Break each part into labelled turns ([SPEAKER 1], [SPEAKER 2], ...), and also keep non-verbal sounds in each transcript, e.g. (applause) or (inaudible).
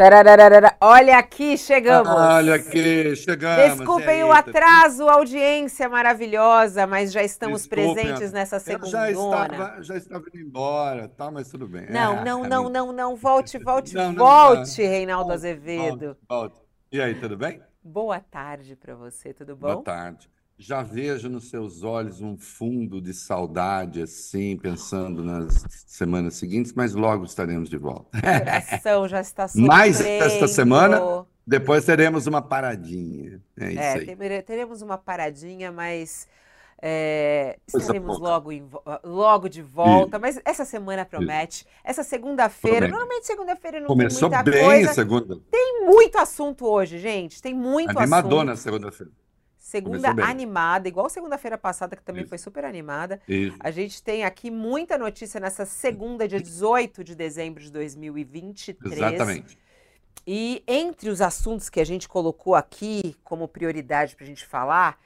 [SPEAKER 1] Tarararara. Olha aqui, chegamos.
[SPEAKER 2] Olha aqui, chegamos.
[SPEAKER 1] Desculpem o atraso, audiência maravilhosa, mas já estamos Desculpem, presentes nessa segunda.
[SPEAKER 2] Já estava, já estava indo embora, tá, mas tudo bem.
[SPEAKER 1] Não, é, não, não, não, não. Volte, volte, não, não, volte, não. Reinaldo Azevedo.
[SPEAKER 2] Volte, volte. E aí, tudo bem?
[SPEAKER 1] Boa tarde para você, tudo bom?
[SPEAKER 2] Boa tarde já vejo nos seus olhos um fundo de saudade, assim, pensando nas semanas seguintes, mas logo estaremos de volta.
[SPEAKER 1] O coração já está sofrendo. (laughs)
[SPEAKER 2] Mais esta semana, depois teremos uma paradinha. É isso é, aí.
[SPEAKER 1] teremos uma paradinha, mas é, estaremos logo, em, logo de volta. Isso. Mas essa semana promete. Isso. Essa segunda-feira, normalmente segunda-feira não
[SPEAKER 2] Começou
[SPEAKER 1] tem muita
[SPEAKER 2] bem
[SPEAKER 1] coisa.
[SPEAKER 2] segunda.
[SPEAKER 1] Tem muito assunto hoje, gente. Tem muito
[SPEAKER 2] Animadona
[SPEAKER 1] assunto.
[SPEAKER 2] na segunda-feira.
[SPEAKER 1] Segunda animada, igual segunda-feira passada, que também Isso. foi super animada.
[SPEAKER 2] Isso.
[SPEAKER 1] A gente tem aqui muita notícia nessa segunda, dia 18 de dezembro de 2023.
[SPEAKER 2] Exatamente.
[SPEAKER 1] E entre os assuntos que a gente colocou aqui como prioridade para a gente falar,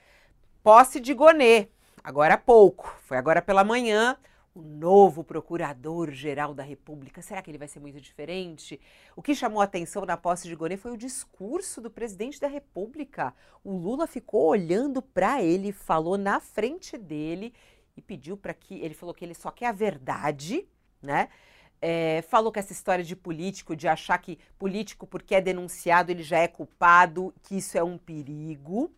[SPEAKER 1] posse de Gonê, agora há pouco, foi agora pela manhã, o novo procurador-geral da República. Será que ele vai ser muito diferente? O que chamou atenção na posse de Gonê foi o discurso do presidente da República. O Lula ficou olhando para ele, falou na frente dele e pediu para que. Ele falou que ele só quer a verdade, né? É, falou que essa história de político, de achar que político, porque é denunciado, ele já é culpado, que isso é um perigo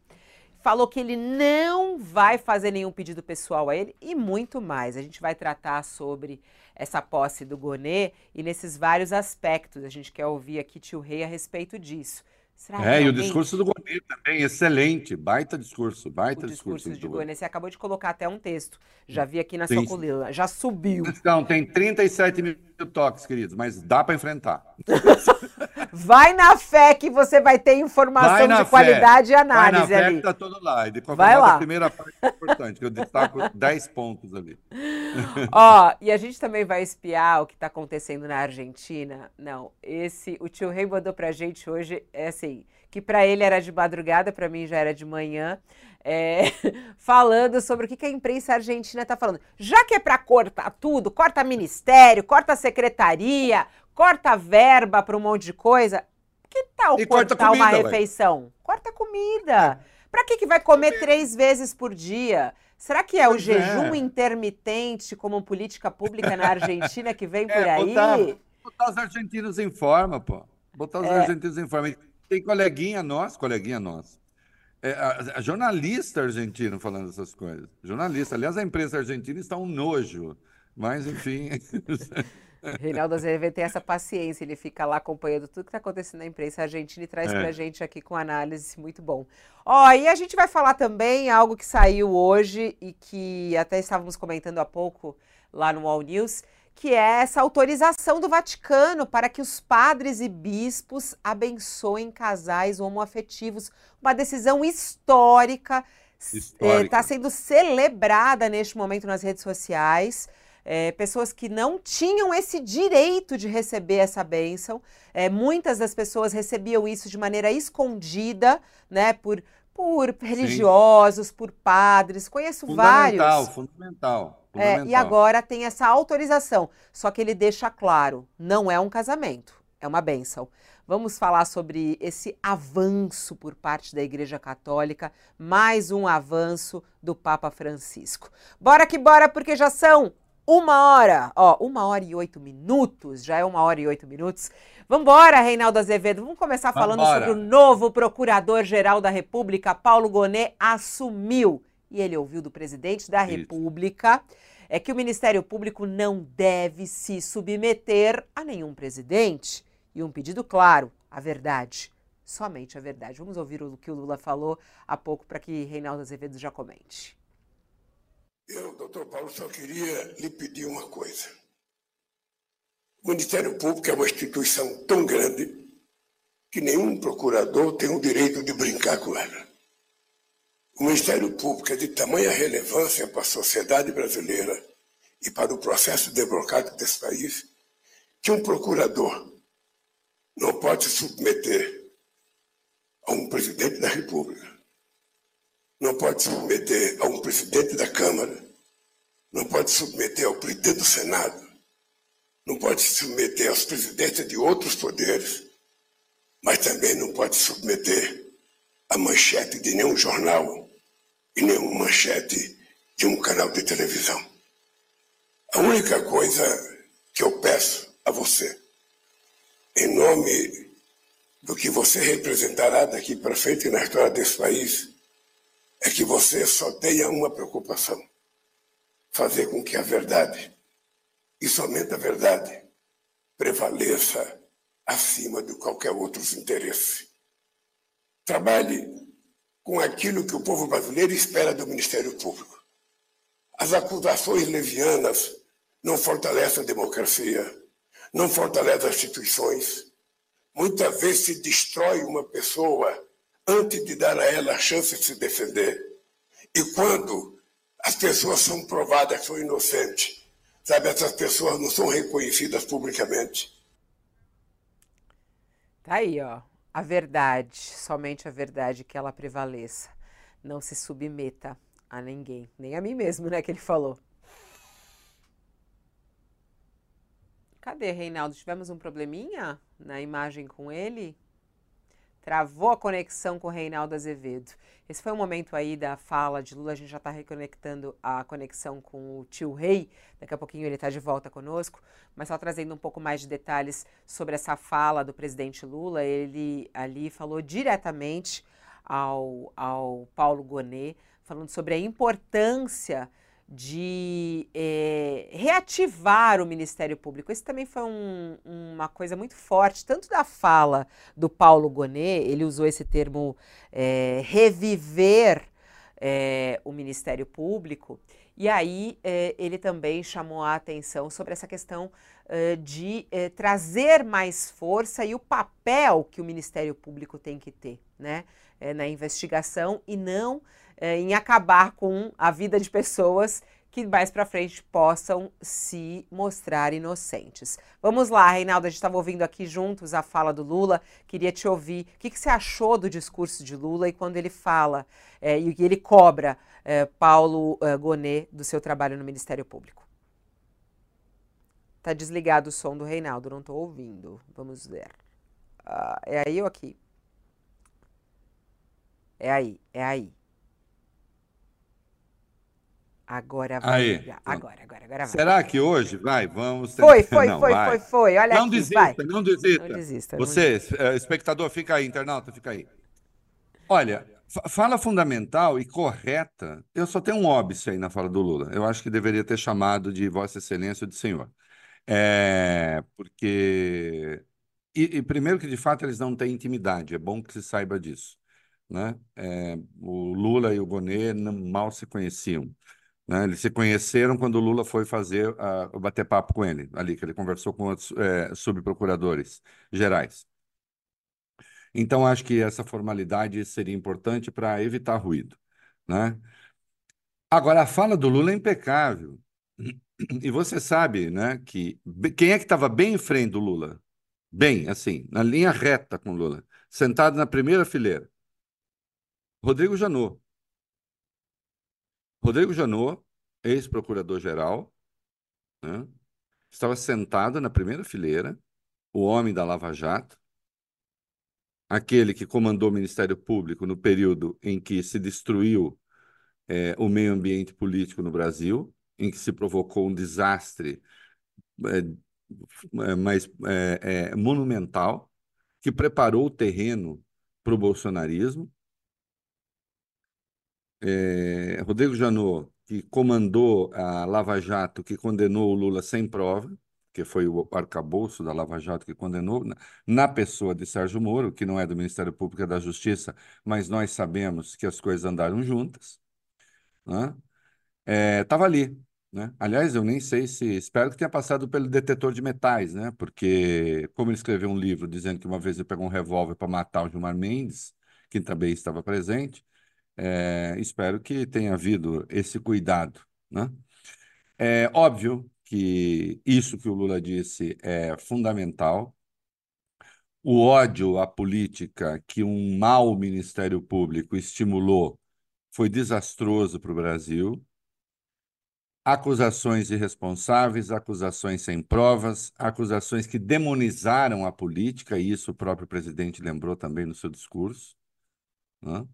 [SPEAKER 1] falou que ele não vai fazer nenhum pedido pessoal a ele e muito mais. A gente vai tratar sobre essa posse do Gonê e nesses vários aspectos. A gente quer ouvir aqui tio Rei a respeito disso.
[SPEAKER 2] Será é, e o discurso do Gonê também, excelente, baita discurso, baita
[SPEAKER 1] o
[SPEAKER 2] discurso.
[SPEAKER 1] discurso de Gonê, você acabou de colocar até um texto, já vi aqui na Sim. sua coluna, já subiu.
[SPEAKER 2] Então, tem 37 mil toques, queridos, mas dá para enfrentar. (laughs)
[SPEAKER 1] vai na fé que você vai ter informação de fé. qualidade e análise vai na fé ali.
[SPEAKER 2] Que tá tudo lá, e de
[SPEAKER 1] qualquer vai modo, lá.
[SPEAKER 2] a primeira parte é importante, que eu destaco (laughs) 10 pontos ali.
[SPEAKER 1] Ó, e a gente também vai espiar o que está acontecendo na Argentina. Não, esse, o tio Rei mandou pra gente hoje, é assim, que para ele era de madrugada, para mim já era de manhã, é, (laughs) falando sobre o que, que a imprensa argentina está falando. Já que é para cortar tudo, corta ministério, corta secretaria, corta verba para um monte de coisa, que tal e cortar comida, uma refeição? Véio. Corta comida. Para que, que vai comer três vezes por dia? Será que é pois o jejum é. intermitente como política pública na Argentina que vem (laughs) é, por aí?
[SPEAKER 2] Botar, botar os argentinos em forma, pô. Botar os é. argentinos em forma. Tem coleguinha nosso, coleguinha nosso. É, a, a, jornalista argentino falando essas coisas. Jornalista. Aliás, a imprensa argentina está um nojo. Mas, enfim. (laughs)
[SPEAKER 1] Reinaldo Azevedo tem essa paciência, ele fica lá acompanhando tudo que está acontecendo na imprensa argentina e traz é. para a gente aqui com análise muito bom. Ó, e a gente vai falar também algo que saiu hoje e que até estávamos comentando há pouco lá no All News, que é essa autorização do Vaticano para que os padres e bispos abençoem casais homoafetivos. Uma decisão histórica, está é, sendo celebrada neste momento nas redes sociais. É, pessoas que não tinham esse direito de receber essa bênção. É, muitas das pessoas recebiam isso de maneira escondida, né, por, por religiosos, Sim. por padres. Conheço
[SPEAKER 2] fundamental,
[SPEAKER 1] vários.
[SPEAKER 2] Fundamental,
[SPEAKER 1] é, e agora tem essa autorização. Só que ele deixa claro: não é um casamento, é uma bênção. Vamos falar sobre esse avanço por parte da Igreja Católica, mais um avanço do Papa Francisco. Bora que bora, porque já são uma hora, ó, uma hora e oito minutos, já é uma hora e oito minutos. Vambora, Reinaldo Azevedo, vamos começar falando Vambora. sobre o novo Procurador-Geral da República, Paulo Gonet, assumiu e ele ouviu do presidente da Isso. República, é que o Ministério Público não deve se submeter a nenhum presidente. E um pedido claro, a verdade. Somente a verdade. Vamos ouvir o que o Lula falou há pouco para que Reinaldo Azevedo já comente.
[SPEAKER 3] Eu, doutor Paulo, só queria lhe pedir uma coisa. O Ministério Público é uma instituição tão grande que nenhum procurador tem o direito de brincar com ela. O Ministério Público é de tamanha relevância para a sociedade brasileira e para o processo democrático desse país que um procurador não pode se submeter a um presidente da República, não pode submeter a um presidente da Câmara, não pode submeter ao presidente do Senado, não pode submeter aos presidentes de outros poderes, mas também não pode submeter a manchete de nenhum jornal e nenhuma manchete de um canal de televisão. A única coisa que eu peço a você, em nome do que você representará daqui para frente na história desse país, é que você só tenha uma preocupação: fazer com que a verdade, e somente a verdade, prevaleça acima de qualquer outro interesse. Trabalhe com aquilo que o povo brasileiro espera do Ministério Público. As acusações levianas não fortalecem a democracia, não fortalecem as instituições. Muitas vezes se destrói uma pessoa antes de dar a ela a chance de se defender. E quando as pessoas são provadas que são inocentes, sabe, essas pessoas não são reconhecidas publicamente.
[SPEAKER 1] Tá aí, ó. A verdade, somente a verdade que ela prevaleça. Não se submeta a ninguém, nem a mim mesmo, né, que ele falou. Cadê, Reinaldo? Tivemos um probleminha na imagem com ele? Travou a conexão com o Reinaldo Azevedo. Esse foi o momento aí da fala de Lula. A gente já está reconectando a conexão com o tio Rei. Daqui a pouquinho ele está de volta conosco. Mas só trazendo um pouco mais de detalhes sobre essa fala do presidente Lula. Ele ali falou diretamente ao, ao Paulo Gonet, falando sobre a importância de é, reativar o Ministério Público. Isso também foi um, uma coisa muito forte, tanto da fala do Paulo Gonet, ele usou esse termo é, reviver é, o Ministério Público, e aí ele também chamou a atenção sobre essa questão de trazer mais força e o papel que o Ministério Público tem que ter né, na investigação e não é, em acabar com a vida de pessoas que mais para frente possam se mostrar inocentes. Vamos lá, Reinaldo, a gente estava ouvindo aqui juntos a fala do Lula, queria te ouvir. O que, que você achou do discurso de Lula e quando ele fala é, e ele cobra é, Paulo é, Gonet do seu trabalho no Ministério Público? Tá desligado o som do Reinaldo, não estou ouvindo. Vamos ver. Uh, é aí ou aqui? É aí, é aí. Agora vai.
[SPEAKER 2] Aí,
[SPEAKER 1] agora, agora, agora vai.
[SPEAKER 2] Será que hoje vai? Vamos.
[SPEAKER 1] Foi, foi, (laughs) não, foi, vai. foi, foi. Olha
[SPEAKER 2] não
[SPEAKER 1] aqui,
[SPEAKER 2] desista,
[SPEAKER 1] vai.
[SPEAKER 2] não desista.
[SPEAKER 1] Não desista.
[SPEAKER 2] Você, eh, espectador, fica aí, internauta, fica aí. Olha, fala fundamental e correta. Eu só tenho um óbice aí na fala do Lula. Eu acho que deveria ter chamado de Vossa Excelência ou de Senhor. É, porque. E, e, primeiro que de fato eles não têm intimidade, é bom que se saiba disso. Né? É, o Lula e o Bonet não, mal se conheciam. Né? Eles se conheceram quando o Lula foi fazer uh, o bater papo com ele, ali, que ele conversou com outros é, subprocuradores gerais. Então, acho que essa formalidade seria importante para evitar ruído. Né? Agora, a fala do Lula é impecável. E você sabe né, que quem é que estava bem em frente do Lula? Bem, assim, na linha reta com o Lula, sentado na primeira fileira. Rodrigo Janot. Rodrigo Janot, ex-procurador-geral, né, estava sentado na primeira fileira, o homem da Lava Jato, aquele que comandou o Ministério Público no período em que se destruiu é, o meio ambiente político no Brasil, em que se provocou um desastre é, mais é, é monumental, que preparou o terreno para o bolsonarismo, é, Rodrigo Janot, que comandou a Lava Jato, que condenou o Lula sem prova, que foi o arcabouço da Lava Jato que condenou, na, pessoa de Sérgio Moro, que não é do Ministério Público, é da Justiça, mas nós sabemos que as coisas andaram juntas. Estava né? é, ali. Né? Aliás, eu nem sei se. Espero que tenha passado pelo detetor de metais, né? porque, como ele escreveu um livro dizendo que uma vez ele pegou um revólver para matar o Gilmar Mendes, que também estava presente, é, espero que tenha havido esse cuidado. Né? É óbvio que isso que o Lula disse é fundamental. O ódio à política que um mau Ministério Público estimulou foi desastroso para o Brasil. acusações irresponsáveis, acusações sem provas, acusações que demonizaram a política, e isso o próprio presidente lembrou também no seu discurso. Né?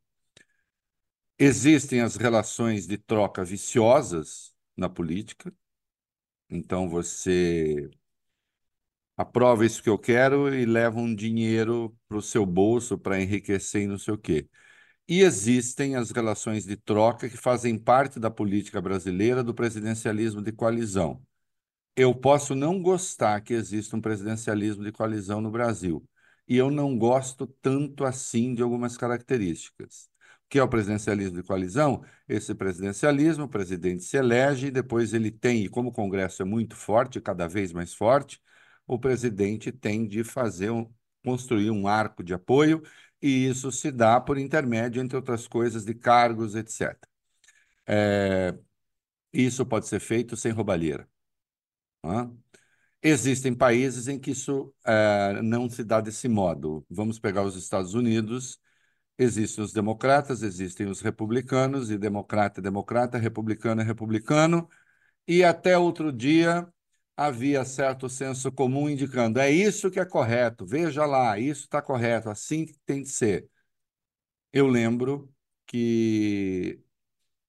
[SPEAKER 2] Existem as relações de troca viciosas na política. Então você aprova isso que eu quero e leva um dinheiro para o seu bolso para enriquecer e não sei o quê. E existem as relações de troca que fazem parte da política brasileira do presidencialismo de coalizão. Eu posso não gostar que exista um presidencialismo de coalizão no Brasil, e eu não gosto tanto assim de algumas características. Que é o presidencialismo de coalizão? Esse presidencialismo, o presidente se elege, e depois ele tem, e como o Congresso é muito forte, cada vez mais forte, o presidente tem de fazer um, construir um arco de apoio e isso se dá por intermédio, entre outras coisas, de cargos, etc. É, isso pode ser feito sem roubalheira. Existem países em que isso é, não se dá desse modo. Vamos pegar os Estados Unidos. Existem os democratas, existem os republicanos, e democrata é democrata, republicano é republicano. E até outro dia havia certo senso comum indicando é isso que é correto, veja lá, isso está correto, assim que tem de ser. Eu lembro que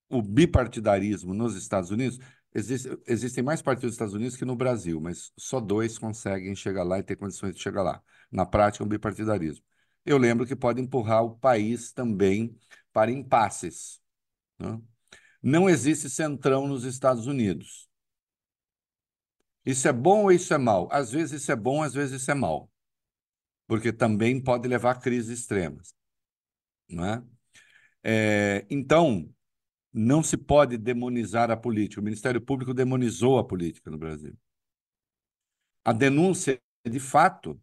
[SPEAKER 2] o bipartidarismo nos Estados Unidos, existe, existem mais partidos nos Estados Unidos que no Brasil, mas só dois conseguem chegar lá e ter condições de chegar lá. Na prática, é um bipartidarismo. Eu lembro que pode empurrar o país também para impasses. Né? Não existe centrão nos Estados Unidos. Isso é bom ou isso é mal? Às vezes isso é bom, às vezes isso é mal. Porque também pode levar a crises extremas. Não é? É, então, não se pode demonizar a política. O Ministério Público demonizou a política no Brasil. A denúncia, de fato,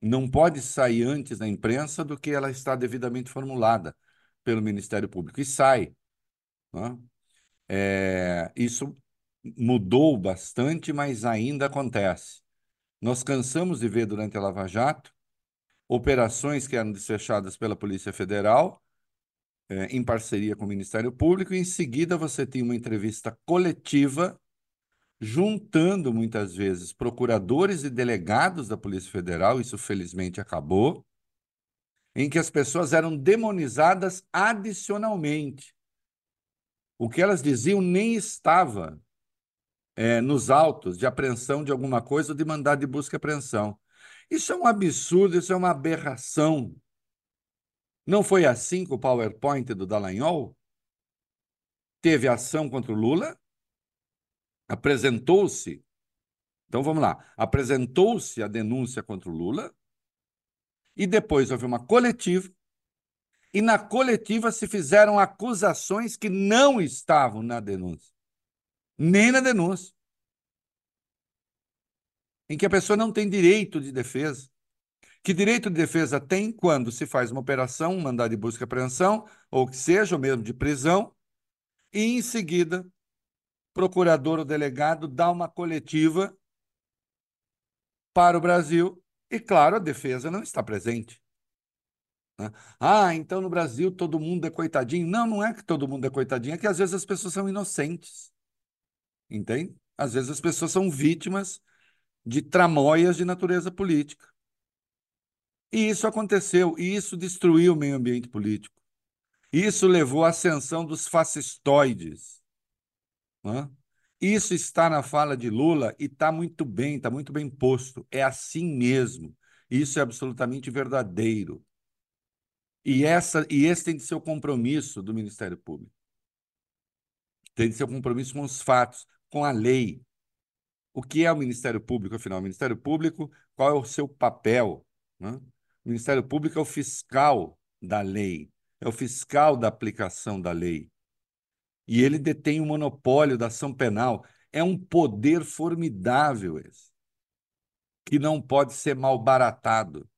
[SPEAKER 2] não pode sair antes na imprensa do que ela está devidamente formulada pelo Ministério Público. E sai. É, isso mudou bastante, mas ainda acontece. Nós cansamos de ver durante a Lava Jato operações que eram desfechadas pela Polícia Federal, eh, em parceria com o Ministério Público, e em seguida você tinha uma entrevista coletiva, juntando muitas vezes procuradores e delegados da Polícia Federal, isso felizmente acabou, em que as pessoas eram demonizadas adicionalmente. O que elas diziam nem estava é, nos autos de apreensão de alguma coisa ou de mandado de busca e apreensão. Isso é um absurdo, isso é uma aberração. Não foi assim com o PowerPoint do Dallagnol? Teve ação contra o Lula, apresentou-se. Então vamos lá. Apresentou-se a denúncia contra o Lula, e depois houve uma coletiva, e na coletiva se fizeram acusações que não estavam na denúncia nem na denúncia, em que a pessoa não tem direito de defesa. Que direito de defesa tem quando se faz uma operação, um mandado de busca e apreensão, ou que seja, ou mesmo de prisão, e em seguida, procurador ou delegado dá uma coletiva para o Brasil e, claro, a defesa não está presente. Né? Ah, então no Brasil todo mundo é coitadinho. Não, não é que todo mundo é coitadinho, é que às vezes as pessoas são inocentes. Entende? Às vezes as pessoas são vítimas de tramóias de natureza política. E isso aconteceu, e isso destruiu o meio ambiente político. Isso levou à ascensão dos fascistoides. Né? Isso está na fala de Lula e está muito bem, está muito bem posto. É assim mesmo. Isso é absolutamente verdadeiro. E, essa, e esse tem de ser o compromisso do Ministério Público. Tem de ser o compromisso com os fatos com a lei. O que é o Ministério Público, afinal? O Ministério Público, qual é o seu papel? Né? O Ministério Público é o fiscal da lei, é o fiscal da aplicação da lei. E ele detém o monopólio da ação penal. É um poder formidável esse, que não pode ser malbaratado.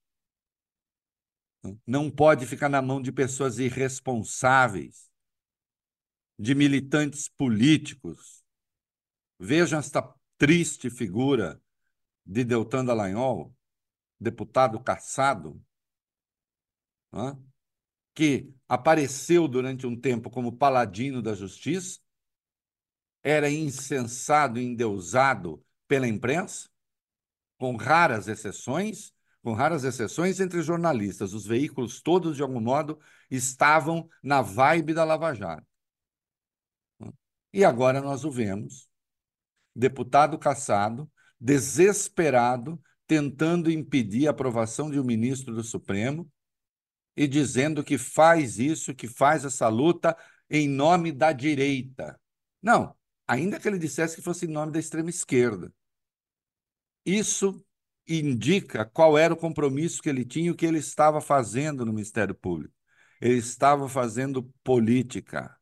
[SPEAKER 2] Não pode ficar na mão de pessoas irresponsáveis, de militantes políticos, Vejam esta triste figura de Deltan Dallagnol, deputado caçado, que apareceu durante um tempo como paladino da justiça, era incensado e endeusado pela imprensa, com raras exceções, com raras exceções entre jornalistas. Os veículos todos, de algum modo, estavam na vibe da Lava Jato. E agora nós o vemos, deputado caçado, desesperado, tentando impedir a aprovação de um ministro do Supremo e dizendo que faz isso, que faz essa luta em nome da direita. Não, ainda que ele dissesse que fosse em nome da extrema esquerda. Isso indica qual era o compromisso que ele tinha e o que ele estava fazendo no Ministério Público. Ele estava fazendo política.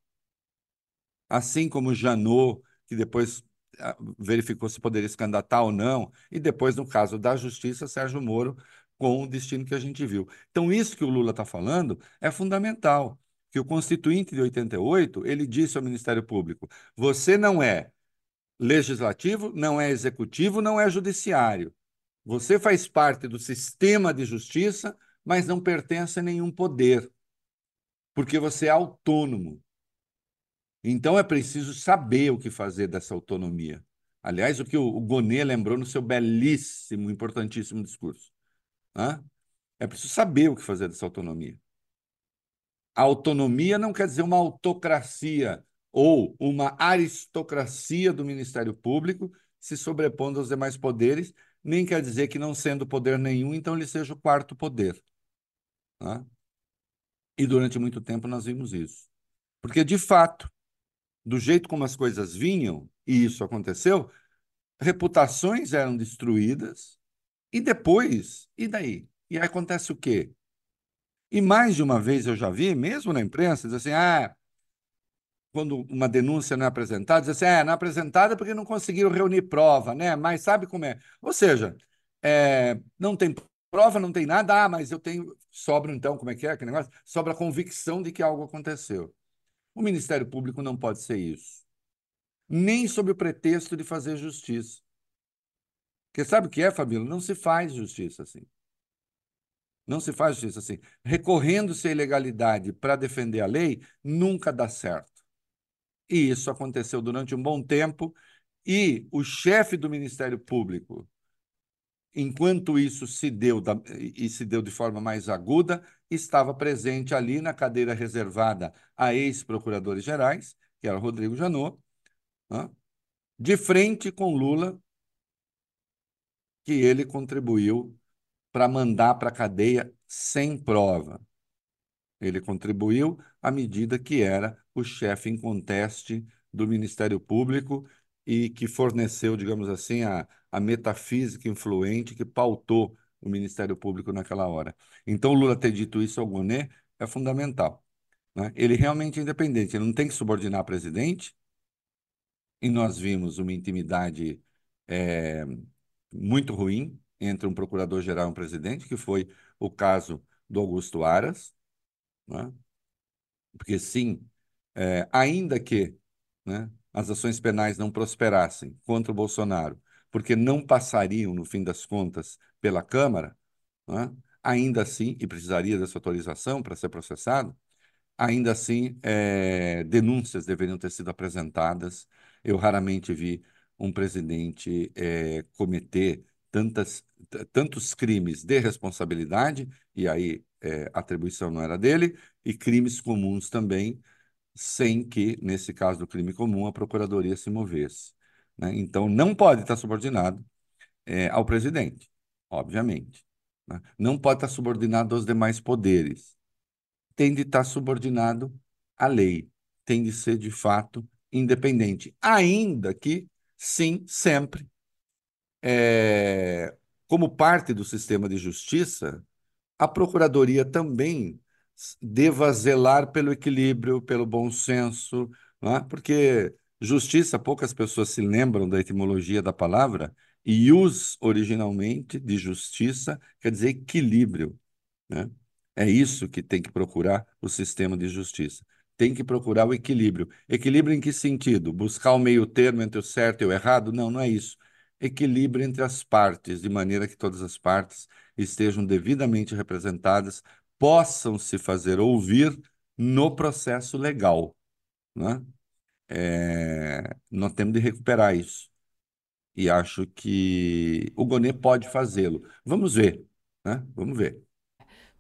[SPEAKER 2] Assim como Janot, que depois ah, verificou se poderia se candidatar ou não, e depois, no caso da Justiça, Sérgio Moro, com o destino que a gente viu. Então, isso que o Lula está falando é fundamental, que o Constituinte de 88, ele disse ao Ministério Público, você não é legislativo, não é executivo, não é judiciário. Você faz parte do sistema de justiça, mas não pertence a nenhum poder, porque você é autônomo. Então é preciso saber o que fazer dessa autonomia. Aliás, o que o Gonê lembrou no seu belíssimo, importantíssimo discurso. Né? É preciso saber o que fazer dessa autonomia. A autonomia não quer dizer uma autocracia ou uma aristocracia do Ministério Público se sobrepondo aos demais poderes, nem quer dizer que não sendo poder nenhum, então ele seja o quarto poder. Né? E durante muito tempo nós vimos isso. Porque, de fato, do jeito como as coisas vinham, e isso aconteceu, reputações eram destruídas, e depois, e daí? E aí acontece o quê? E mais de uma vez eu já vi, mesmo na imprensa, dizer assim, ah, quando uma denúncia não é apresentada, diz assim, é, não é apresentada porque não conseguiram reunir prova, né? Mas sabe como é? Ou seja, é, não tem prova, não tem nada, ah, mas eu tenho, sobra então, como é que é aquele negócio? Sobra a convicção de que algo aconteceu. O Ministério Público não pode ser isso. Nem sob o pretexto de fazer justiça. Porque sabe o que é, Fabíola? Não se faz justiça assim. Não se faz justiça assim. Recorrendo-se à ilegalidade para defender a lei, nunca dá certo. E isso aconteceu durante um bom tempo, e o chefe do Ministério Público, enquanto isso se deu da, e se deu de forma mais aguda, estava presente ali na cadeira reservada a ex-procuradores gerais, que era Rodrigo Janot, né? de frente com Lula, que ele contribuiu para mandar para a cadeia sem prova. Ele contribuiu à medida que era o chefe em conteste do Ministério Público e que forneceu, digamos assim, a, a metafísica influente que pautou o Ministério Público naquela hora. Então, Lula ter dito isso ao Gonet é fundamental. Né? Ele realmente é independente, ele não tem que subordinar presidente, e nós vimos uma intimidade é, muito ruim entre um procurador-geral e um presidente, que foi o caso do Augusto Aras, né? porque sim, é, ainda que né, as ações penais não prosperassem contra o Bolsonaro, porque não passariam, no fim das contas, pela Câmara, né, ainda assim, e precisaria dessa autorização para ser processado, ainda assim, é, denúncias deveriam ter sido apresentadas. Eu raramente vi um presidente é, cometer tantas, tantos crimes de responsabilidade, e aí é, atribuição não era dele, e crimes comuns também, sem que, nesse caso do crime comum, a procuradoria se movesse. Né? Então, não pode estar subordinado é, ao presidente, obviamente. Né? Não pode estar subordinado aos demais poderes. Tem de estar subordinado à lei. Tem de ser, de fato, independente. Ainda que, sim, sempre, é, como parte do sistema de justiça, a Procuradoria também deva zelar pelo equilíbrio, pelo bom senso, é? porque justiça, poucas pessoas se lembram da etimologia da palavra, e us originalmente de justiça quer dizer equilíbrio. Né? É isso que tem que procurar o sistema de justiça. Tem que procurar o equilíbrio. Equilíbrio em que sentido? Buscar o meio termo entre o certo e o errado? Não, não é isso. Equilíbrio entre as partes, de maneira que todas as partes estejam devidamente representadas, possam se fazer ouvir no processo legal. Né? É... Nós temos de recuperar isso. E acho que o Gonê pode fazê-lo. Vamos ver, né? Vamos ver.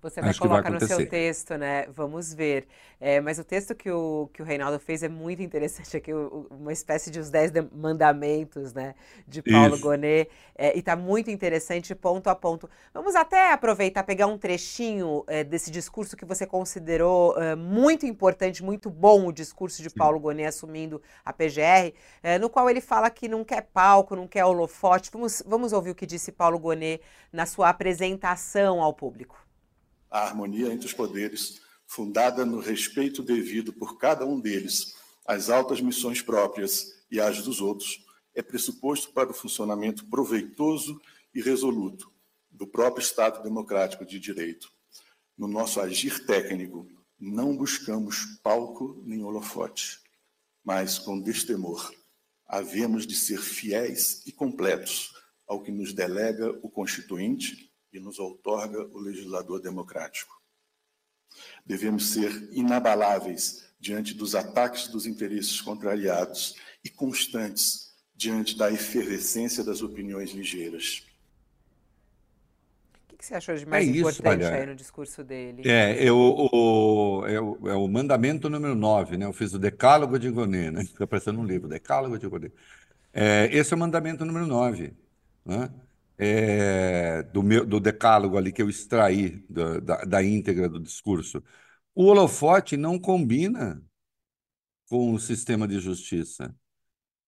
[SPEAKER 1] Você até
[SPEAKER 2] Acho
[SPEAKER 1] coloca no seu texto, né? Vamos ver. É, mas o texto que o, que o Reinaldo fez é muito interessante (laughs) aqui, o- uma espécie de os Dez de- Mandamentos, né? De Paulo
[SPEAKER 2] Isso.
[SPEAKER 1] Gonet. É, e tá muito interessante, ponto a ponto. Vamos até aproveitar, pegar um trechinho, é, desse discurso que você considerou, é, muito importante, muito bom o discurso de Paulo Gonet assumindo a PGR, é, no qual ele fala que não quer palco, não quer holofote. Vamos, vamos ouvir o que disse Paulo Gonet na sua apresentação ao público.
[SPEAKER 4] A harmonia entre os poderes, fundada no respeito devido por cada um deles às altas missões próprias e às dos outros, é pressuposto para o funcionamento proveitoso e resoluto do próprio Estado democrático de direito. No nosso agir técnico, não buscamos palco nem holofote, mas com destemor, havemos de ser fiéis e completos ao que nos delega o Constituinte e nos outorga o legislador democrático. Devemos ser inabaláveis diante dos ataques dos interesses contrariados e constantes diante da efervescência das opiniões ligeiras.
[SPEAKER 1] O que você achou de mais
[SPEAKER 2] É isso,
[SPEAKER 1] importante aí no discurso dele?
[SPEAKER 2] É, eu, o, é, o, é o mandamento número 9, né? Eu fiz o Decálogo de Gonê, né? Fica parecendo um livro, Decálogo de Gonê. É, esse é o mandamento número 9, né? É, do, meu, do decálogo ali que eu extraí da, da, da íntegra do discurso. O holofote não combina com o sistema de justiça.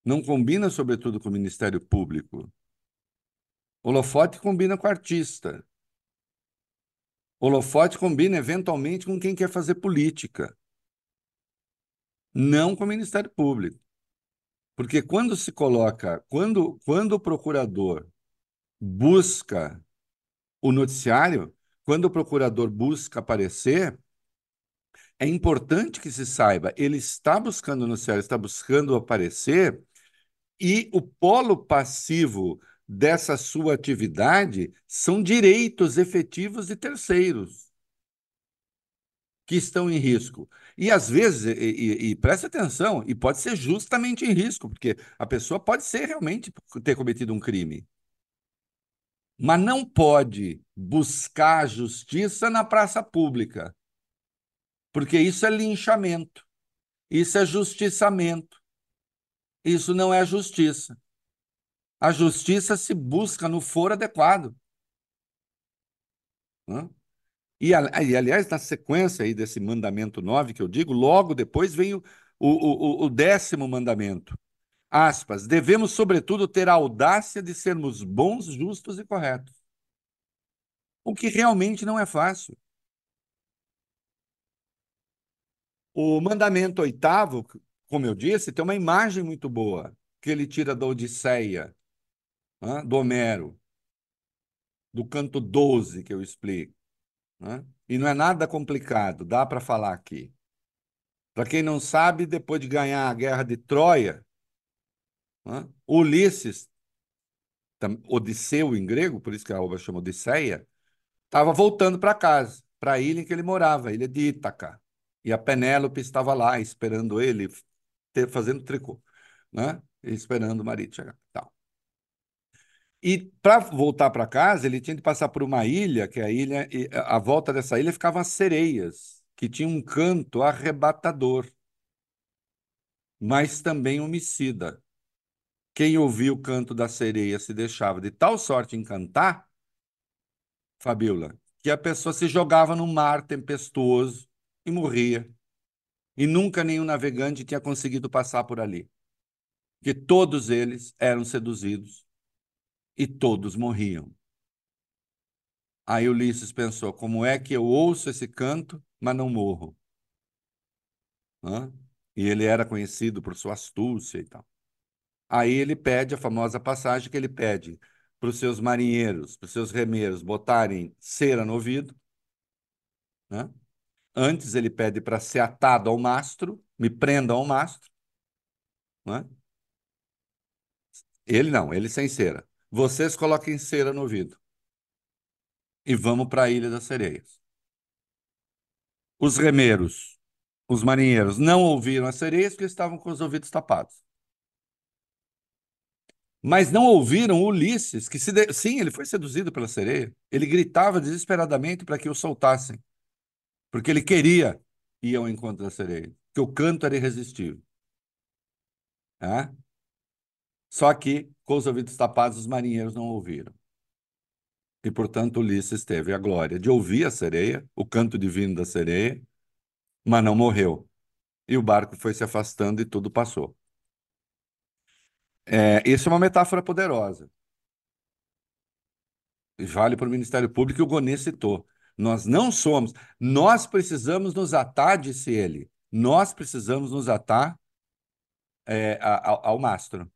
[SPEAKER 2] Não combina, sobretudo, com o Ministério Público. Holofote combina com artista. Holofote combina, eventualmente, com quem quer fazer política. Não com o Ministério Público. Porque quando se coloca, quando, quando o procurador busca o noticiário, quando o procurador busca aparecer, é importante que se saiba, ele está buscando o noticiário, está buscando aparecer, e o polo passivo dessa sua atividade são direitos efetivos de terceiros que estão em risco. E às vezes, e, e, e preste atenção, e pode ser justamente em risco, porque a pessoa pode ser realmente ter cometido um crime mas não pode buscar justiça na praça pública, porque isso é linchamento, isso é justiçamento, isso não é justiça. A justiça se busca no foro adequado. E, aliás, na sequência aí desse mandamento 9 que eu digo, logo depois vem o, o, o décimo mandamento. Aspas, devemos, sobretudo, ter a audácia de sermos bons, justos e corretos. O que realmente não é fácil. O mandamento oitavo, como eu disse, tem uma imagem muito boa, que ele tira da Odisseia, do Homero, do canto 12, que eu explico. E não é nada complicado, dá para falar aqui. Para quem não sabe, depois de ganhar a guerra de Troia, né, Ulisses, Odisseu em grego, por isso que a obra chama Odisseia, estava voltando para casa, para a ilha em que ele morava, a ilha de Ítaca. E a Penélope estava lá esperando ele, fazendo tricô, né? esperando o marido chegar. Tal. E para voltar para casa, ele tinha que passar por uma ilha, que é a ilha, a volta dessa ilha ficavam as sereias, que tinham um canto arrebatador, mas também homicida. Quem ouvia o canto da sereia se deixava de tal sorte encantar, Fabiola, que a pessoa se jogava no mar tempestuoso e morria. E nunca nenhum navegante tinha conseguido passar por ali. Que todos eles eram seduzidos e todos morriam. Aí Ulisses pensou: como é que eu ouço esse canto, mas não morro? Hã? E ele era conhecido por sua astúcia e tal. Aí ele pede a famosa passagem que ele pede para os seus marinheiros, para os seus remeiros botarem cera no ouvido. Né? Antes ele pede para ser atado ao mastro, me prendam ao mastro. Né? Ele não, ele sem cera. Vocês coloquem cera no ouvido. E vamos para a Ilha das Sereias. Os remeiros, os marinheiros, não ouviram as sereias porque estavam com os ouvidos tapados. Mas não ouviram Ulisses, que se de... sim, ele foi seduzido pela sereia. Ele gritava desesperadamente para que o soltassem, porque ele queria ir ao encontro da sereia, que o canto era irresistível. É? Só que, com os ouvidos tapados, os marinheiros não ouviram. E, portanto, Ulisses teve a glória de ouvir a sereia, o canto divino da sereia, mas não morreu. E o barco foi se afastando e tudo passou. É, isso é uma metáfora poderosa. Vale para o Ministério Público e o Gonê citou. Nós não somos, nós precisamos nos atar, disse ele, nós precisamos nos atar é, ao, ao mastro.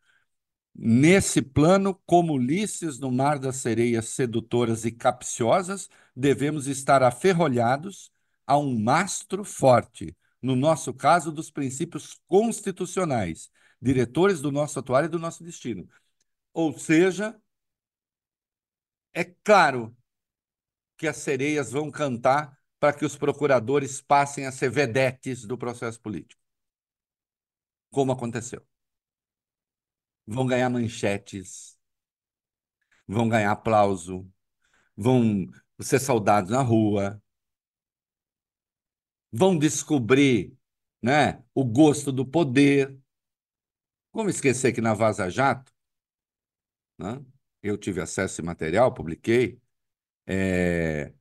[SPEAKER 2] Nesse plano, como Ulisses no mar das sereias sedutoras e capciosas, devemos estar aferrolhados a um mastro forte, no nosso caso, dos princípios constitucionais, diretores do nosso atuar e do nosso destino. Ou seja, é claro que as sereias vão cantar para que os procuradores passem a ser vedetes do processo político. Como aconteceu. Vão ganhar manchetes, vão ganhar aplauso, vão ser saudados na rua, vão descobrir né, o gosto do poder. Como esquecer que na Vaza Jato, né, eu tive acesso a material, publiquei, é...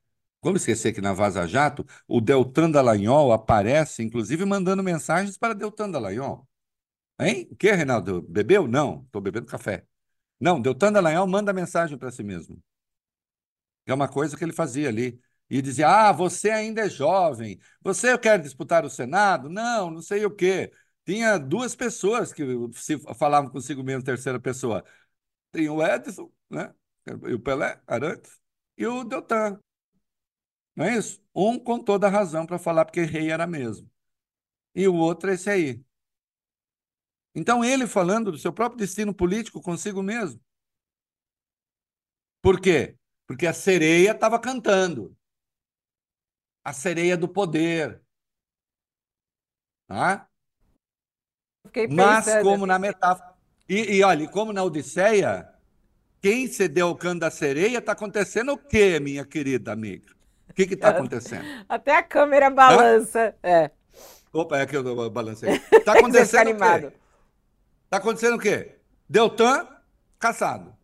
[SPEAKER 2] Como esquecer que na Vaza Jato, o Deltan Dallagnol aparece, inclusive, mandando mensagens para Deltan Dallagnol. Hein? O que, Reinaldo? Bebeu? Não, estou bebendo café. Não, Deltan Dallagnol manda mensagem para si mesmo. É uma coisa que ele fazia ali. E dizia: Ah, você ainda é jovem. Você quer disputar o Senado? Não, não sei o quê. Tinha duas pessoas que se falavam consigo mesmo, terceira pessoa. Tem o Edson, né? E o Pelé, Arantes e o Deltan. Não é isso? Um com toda a razão para falar porque rei era mesmo. E o outro é esse aí. Então ele falando do seu próprio destino político consigo mesmo. Por quê? Porque a sereia estava cantando. A sereia do poder. Tá? Mas como na metáfora. E, e olha, como na Odisseia, quem cedeu ao canto da sereia, está acontecendo o quê, minha querida amiga? O que está acontecendo?
[SPEAKER 1] Até a câmera balança. É.
[SPEAKER 2] Opa, é que eu balancei. (laughs) Está acontecendo o quê? Está acontecendo o quê? Deltan caçado.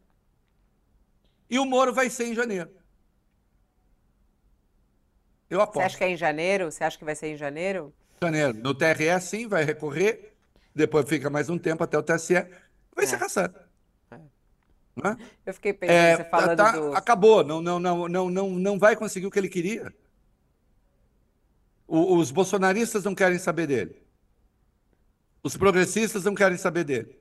[SPEAKER 2] E o Moro vai ser em janeiro. Eu aposto. Você
[SPEAKER 1] acha que é em janeiro? Você acha que vai ser em janeiro?
[SPEAKER 2] Janeiro. No TRE, sim, vai recorrer. Depois fica mais um tempo até o TSE. Vai é. ser caçado.
[SPEAKER 1] Né? Eu fiquei pensando, é, você falando tá, do...
[SPEAKER 2] Acabou, não, não, não, não, não, não vai conseguir o que ele queria. O, os bolsonaristas não querem saber dele. Os progressistas não querem saber dele.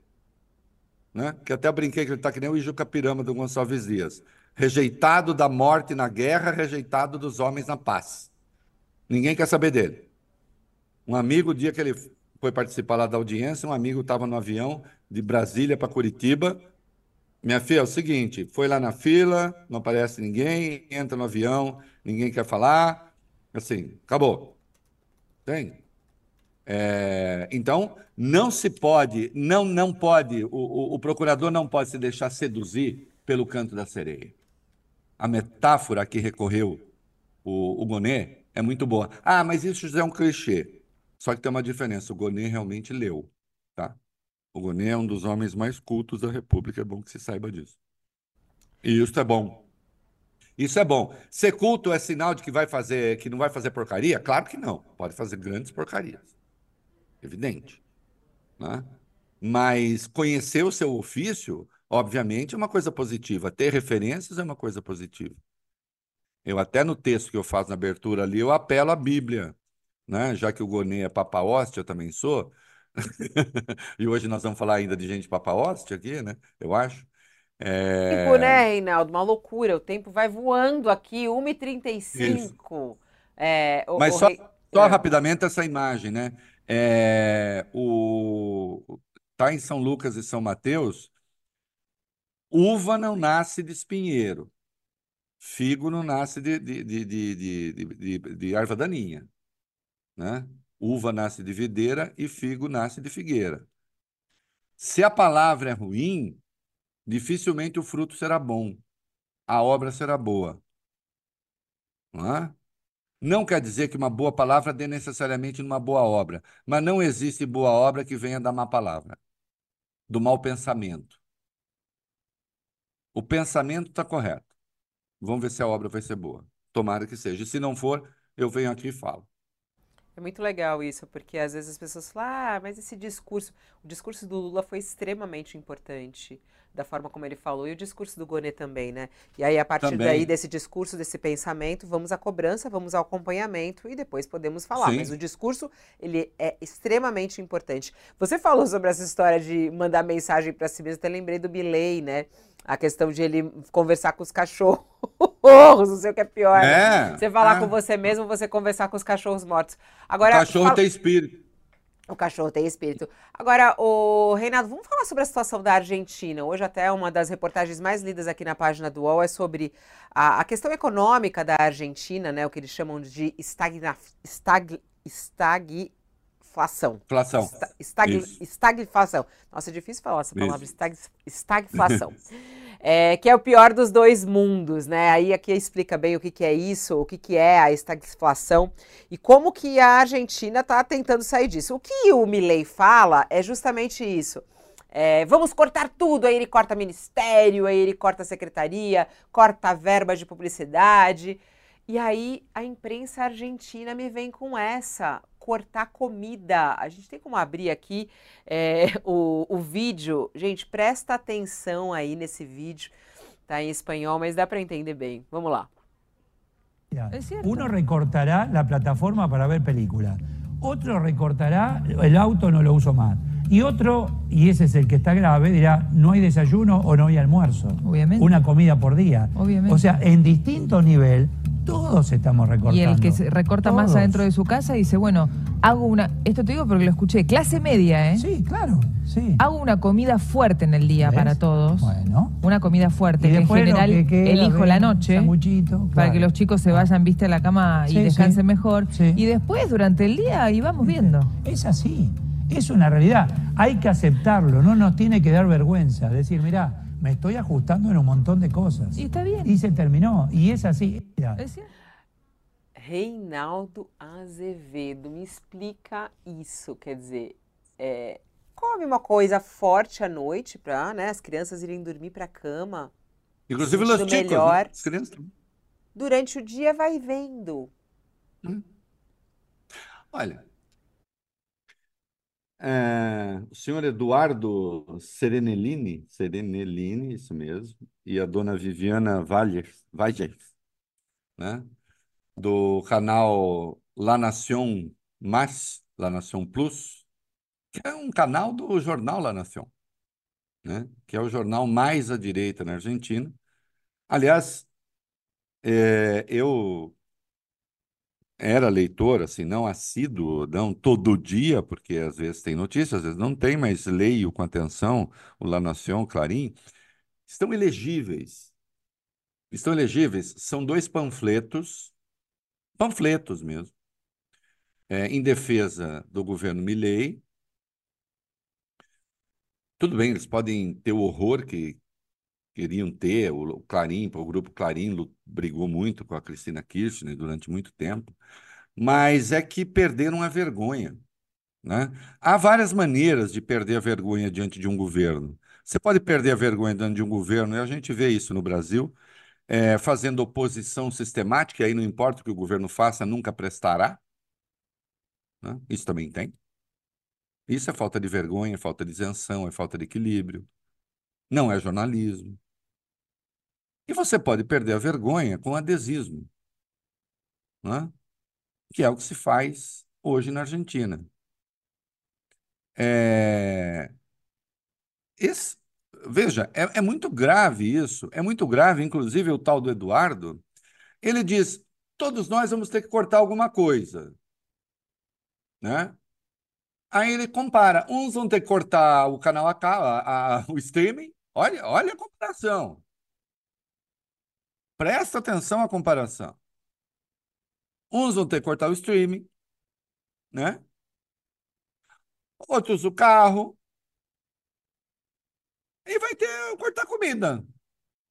[SPEAKER 2] Né? Que até brinquei que ele está que nem o Ijuca Pirama do Gonçalves Dias. Rejeitado da morte na guerra, rejeitado dos homens na paz. Ninguém quer saber dele. Um amigo, o dia que ele foi participar lá da audiência, um amigo estava no avião de Brasília para Curitiba, minha filha, é o seguinte, foi lá na fila, não aparece ninguém, entra no avião, ninguém quer falar, assim, acabou. Tem? É, então, não se pode, não, não pode, o, o, o, procurador não pode se deixar seduzir pelo canto da sereia. A metáfora que recorreu o, o Gonet é muito boa. Ah, mas isso já é um clichê. Só que tem uma diferença, o Gonet realmente leu, tá? O Gonet é um dos homens mais cultos da República, é bom que se saiba disso. E isso é bom. Isso é bom. Ser culto é sinal de que vai fazer, que não vai fazer porcaria? Claro que não. Pode fazer grandes porcarias. Evidente. Né? Mas conhecer o seu ofício, obviamente, é uma coisa positiva. Ter referências é uma coisa positiva. Eu até no texto que eu faço na abertura ali, eu apelo à Bíblia. Né? Já que o Gonet é papa hóstia, eu também sou. (laughs) e hoje nós vamos falar ainda de gente papa-hóstia aqui, né? Eu acho.
[SPEAKER 1] É... Tempo, né, Reinaldo? Uma loucura. O tempo vai voando aqui, 1h35.
[SPEAKER 2] É, o, Mas o... só, só é. rapidamente essa imagem, né? É, o... Tá em São Lucas e São Mateus. Uva não nasce de espinheiro. Figo não nasce de, de, de, de, de, de, de, de erva daninha. Né? Uva nasce de videira e figo nasce de figueira. Se a palavra é ruim, dificilmente o fruto será bom, a obra será boa. Não é? Não quer dizer que uma boa palavra dê necessariamente numa boa obra, mas não existe boa obra que venha da má palavra, do mau pensamento. O pensamento está correto. Vamos ver se a obra vai ser boa. Tomara que seja. Se não for, eu venho aqui e falo.
[SPEAKER 1] É muito legal isso, porque às vezes as pessoas falam, ah, mas esse discurso, o discurso do Lula foi extremamente importante, da forma como ele falou, e o discurso do Gonê também, né? E aí, a partir
[SPEAKER 2] Também.
[SPEAKER 1] daí, desse discurso, desse pensamento, vamos à cobrança, vamos ao acompanhamento e depois podemos falar.
[SPEAKER 2] Sim.
[SPEAKER 1] Mas o discurso, ele é extremamente importante. Você falou sobre essa história de mandar mensagem para si mesmo, até lembrei do Milley, né? A questão de ele conversar com os cachorros, (laughs) não sei o que é pior. né?
[SPEAKER 2] É,
[SPEAKER 1] Você falar
[SPEAKER 2] é.
[SPEAKER 1] com você mesmo, você conversar com os cachorros mortos.
[SPEAKER 2] O
[SPEAKER 1] Agora,
[SPEAKER 2] cachorro
[SPEAKER 1] fala-
[SPEAKER 2] tem espírito.
[SPEAKER 1] o cachorro tem espírito. Agora, o Reinaldo, vamos falar sobre a situação da Argentina. Hoje até uma das reportagens mais lidas aqui na página do UOL é sobre a, a questão econômica da Argentina, né? O que eles chamam de estagna, estag, estagflação.
[SPEAKER 2] Inflação.
[SPEAKER 1] Esta- Estag, estagflação. Nossa, é difícil falar essa palavra, estag, estagflação. (laughs) É, que é o pior dos dois mundos, né? Aí aqui explica bem o que, que é isso, o que, que é a estagflação e como que a Argentina está tentando sair disso. O que o Milei fala é justamente isso. É, vamos cortar tudo, aí ele corta ministério, aí ele corta secretaria, corta verba de publicidade. E aí a imprensa argentina me vem com essa, cortar comida. A gente tem como abrir aqui é, (laughs) o, o vídeo. Gente, presta atenção aí nesse vídeo. Tá em espanhol, mas dá para entender bem. Vamos lá.
[SPEAKER 5] Cierto.
[SPEAKER 6] Uno recortará la plataforma para ver películas. Otro recortará el auto, no lo uso más. Y otro, y ese es el que está grave, dirá, no hay desayuno o no hay almuerzo.
[SPEAKER 5] Obviamente.
[SPEAKER 6] Una comida por día.
[SPEAKER 5] Obviamente.
[SPEAKER 6] O sea, en distinto nivel, todos estamos recortando.
[SPEAKER 5] Y el que se recorta más adentro de su casa dice, bueno, hago una, esto te digo porque lo escuché, clase media, ¿eh?
[SPEAKER 6] Sí, claro, sí.
[SPEAKER 5] Hago una comida fuerte en el día
[SPEAKER 6] ¿Ves?
[SPEAKER 5] para todos.
[SPEAKER 6] Bueno.
[SPEAKER 5] Una comida fuerte,
[SPEAKER 6] Y
[SPEAKER 5] que en general
[SPEAKER 6] que queda,
[SPEAKER 5] elijo la noche para que los chicos se vayan, viste, a la cama y
[SPEAKER 6] Sí,
[SPEAKER 5] descansen
[SPEAKER 6] sí.
[SPEAKER 5] mejor.
[SPEAKER 6] Sí.
[SPEAKER 5] Y después, durante el día, y vamos viendo.
[SPEAKER 6] Es así, es una realidad. Hay que aceptarlo, no nos tiene que dar vergüenza. Decir, mirá, me estoy ajustando en un montón de cosas.
[SPEAKER 5] Y está bien.
[SPEAKER 6] Y se terminó, y es así.
[SPEAKER 5] Es.
[SPEAKER 1] Reinaldo Azevedo, me explica isso. Quer dizer, é, come uma coisa forte à noite para né, as crianças irem dormir para a cama.
[SPEAKER 2] Inclusive os ticos,
[SPEAKER 1] melhor.
[SPEAKER 2] né? As crianças.
[SPEAKER 1] Durante o dia vai vendo.
[SPEAKER 2] Olha, é, o senhor Eduardo Serenellini, Serenellini, isso mesmo, e a dona Viviana Valles, Valles, né? Do canal La Nación Más, La Nación Plus, que é um canal do jornal La Nación, né? Que é o jornal mais à direita na Argentina. Aliás, é, eu era leitor, assim, não assíduo, não todo dia, porque às vezes tem notícias, às vezes não tem, mas leio com atenção o La Nación, Clarim, estão elegíveis. Estão elegíveis. São dois panfletos, panfletos mesmo, é, em defesa do governo Milei. Tudo bem, eles podem ter o horror que queriam ter, o, Clarim, o grupo Clarim brigou muito com a Cristina Kirchner durante muito tempo, mas é que perderam a vergonha, né? Há várias maneiras de perder a vergonha diante de um governo. Você pode perder a vergonha diante de um governo, e a gente vê isso no Brasil, é, fazendo oposição sistemática, e aí não importa o que o governo faça, nunca prestará, né? Isso também tem. Isso é falta de vergonha, é falta de isenção, é falta de equilíbrio. Não é jornalismo. E você pode perder a vergonha com adesismo, né? Que é o que se faz hoje na Argentina. É, esse- veja, é, é muito grave isso, é muito grave, inclusive o tal do Eduardo, ele diz, todos nós vamos ter que cortar alguma coisa, né? Aí ele compara, uns vão ter que cortar o canal a, ca- a- a- o streaming, olha, olha a comparação. Presta atenção à comparação. Uns vão ter que cortar o streaming, né? Outros o carro. e vai ter cortar comida.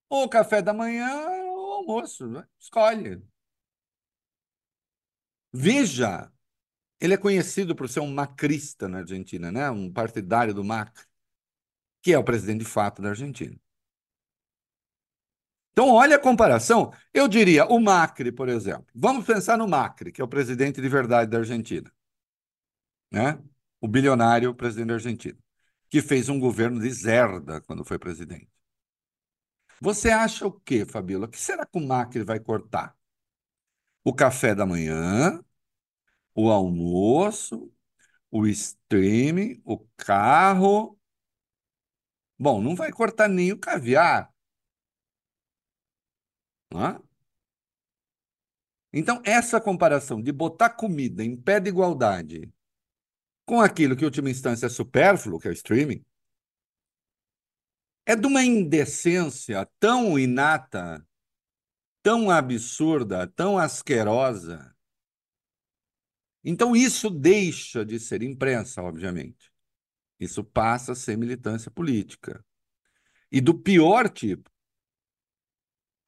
[SPEAKER 2] Ou café da manhã ou almoço. Né? Escolhe. Veja, ele é conhecido por ser um macrista na Argentina, né? um partidário do Macri, que é o presidente de fato da Argentina. Então, olha a comparação. Eu diria o Macri, por exemplo. Vamos pensar no Macri, que é o presidente de verdade da Argentina. Né? O bilionário presidente da Argentina, que fez um governo de zerda quando foi presidente. Você acha o quê, Fabíola? O que será que o Macri vai cortar? O café da manhã, o almoço, o streaming, o carro. Bom, não vai cortar nem o caviar. Não Então, essa comparação de botar comida em pé de igualdade com aquilo que, em última instância, é supérfluo, que é o streaming, é de uma indecência tão inata, tão absurda, tão asquerosa. Então, isso deixa de ser imprensa, obviamente. Isso passa a ser militância política. E do pior tipo.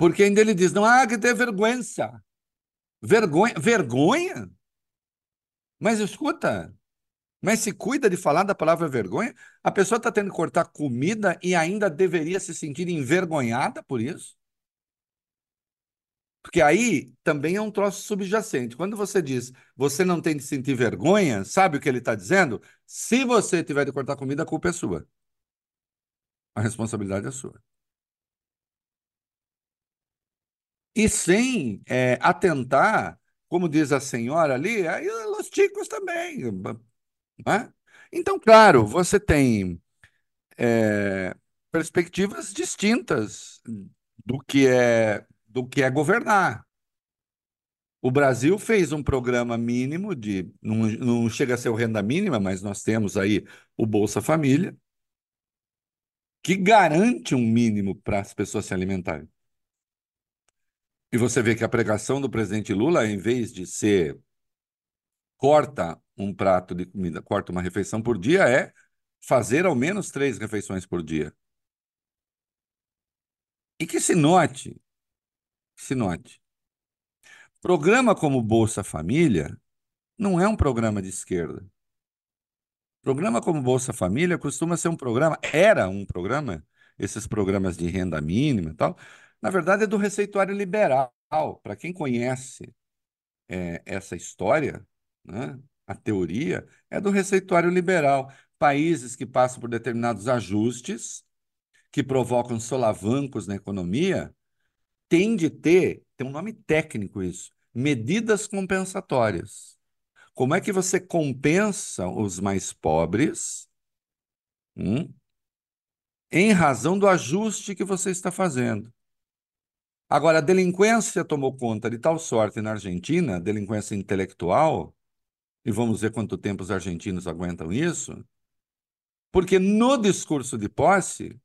[SPEAKER 2] Porque ainda ele diz: não há que ter vergonha. Vergonha? Vergonha? Mas escuta, mas se cuida de falar da palavra vergonha, a pessoa está tendo que cortar comida e ainda deveria se sentir envergonhada por isso? Porque aí também é um troço subjacente. Quando você diz você não tem de sentir vergonha, sabe o que ele está dizendo? Se você tiver de cortar comida, a culpa é sua. A responsabilidade é sua. E sem é, atentar, como diz a senhora ali, aí os ticos também. Né? Então, claro, você tem é, perspectivas distintas do que é do que é governar. O Brasil fez um programa mínimo de não, não chega a ser o renda mínima, mas nós temos aí o Bolsa Família que garante um mínimo para as pessoas se alimentarem. E você vê que a pregação do presidente Lula, em vez de ser corta um prato de comida, corta uma refeição por dia, é fazer ao menos três refeições por dia. E que se note, que se note, programa como Bolsa Família não é um programa de esquerda. Programa como Bolsa Família costuma ser um programa, era um programa, esses programas de renda mínima e tal, na verdade é do receituário liberal. Para quem conhece é, essa história, né? A teoria é do receituário liberal. Países que passam por determinados ajustes, que provocam solavancos na economia, têm de ter, tem um nome técnico isso, medidas compensatórias. Como é que você compensa os mais pobres hum, em razão do ajuste que você está fazendo? Agora, a delinquência tomou conta de tal sorte na Argentina, delinquência intelectual, e vamos ver quanto tempo os argentinos aguentam isso, porque no discurso de posse,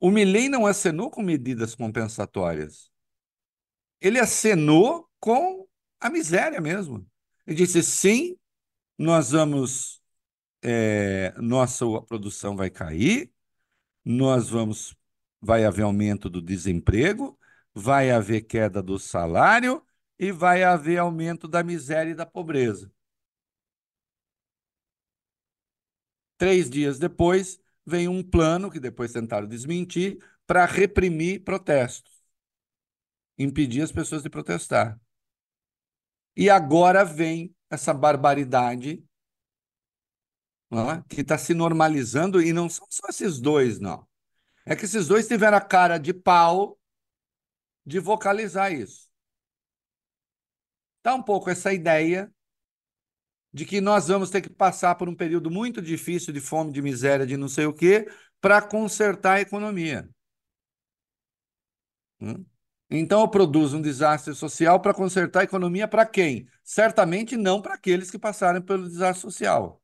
[SPEAKER 2] o Milley não acenou com medidas compensatórias. Ele acenou com a miséria mesmo. Ele disse: sim, nós vamos, é, nossa produção vai cair, nós vamos, vai haver aumento do desemprego, vai haver queda do salário e vai haver aumento da miséria e da pobreza. Três dias depois, vem um plano, que depois tentaram desmentir, para reprimir protestos, impedir as pessoas de protestar. E agora vem essa barbaridade é? que está se normalizando, e não são só esses dois, não. É que esses dois tiveram a cara de pau de vocalizar isso. Está um pouco essa ideia de que nós vamos ter que passar por um período muito difícil de fome, de miséria, de não sei o quê, para consertar a economia. Hum? Então eu produzo um desastre social para consertar a economia para quem? Certamente não para aqueles que passaram pelo desastre social.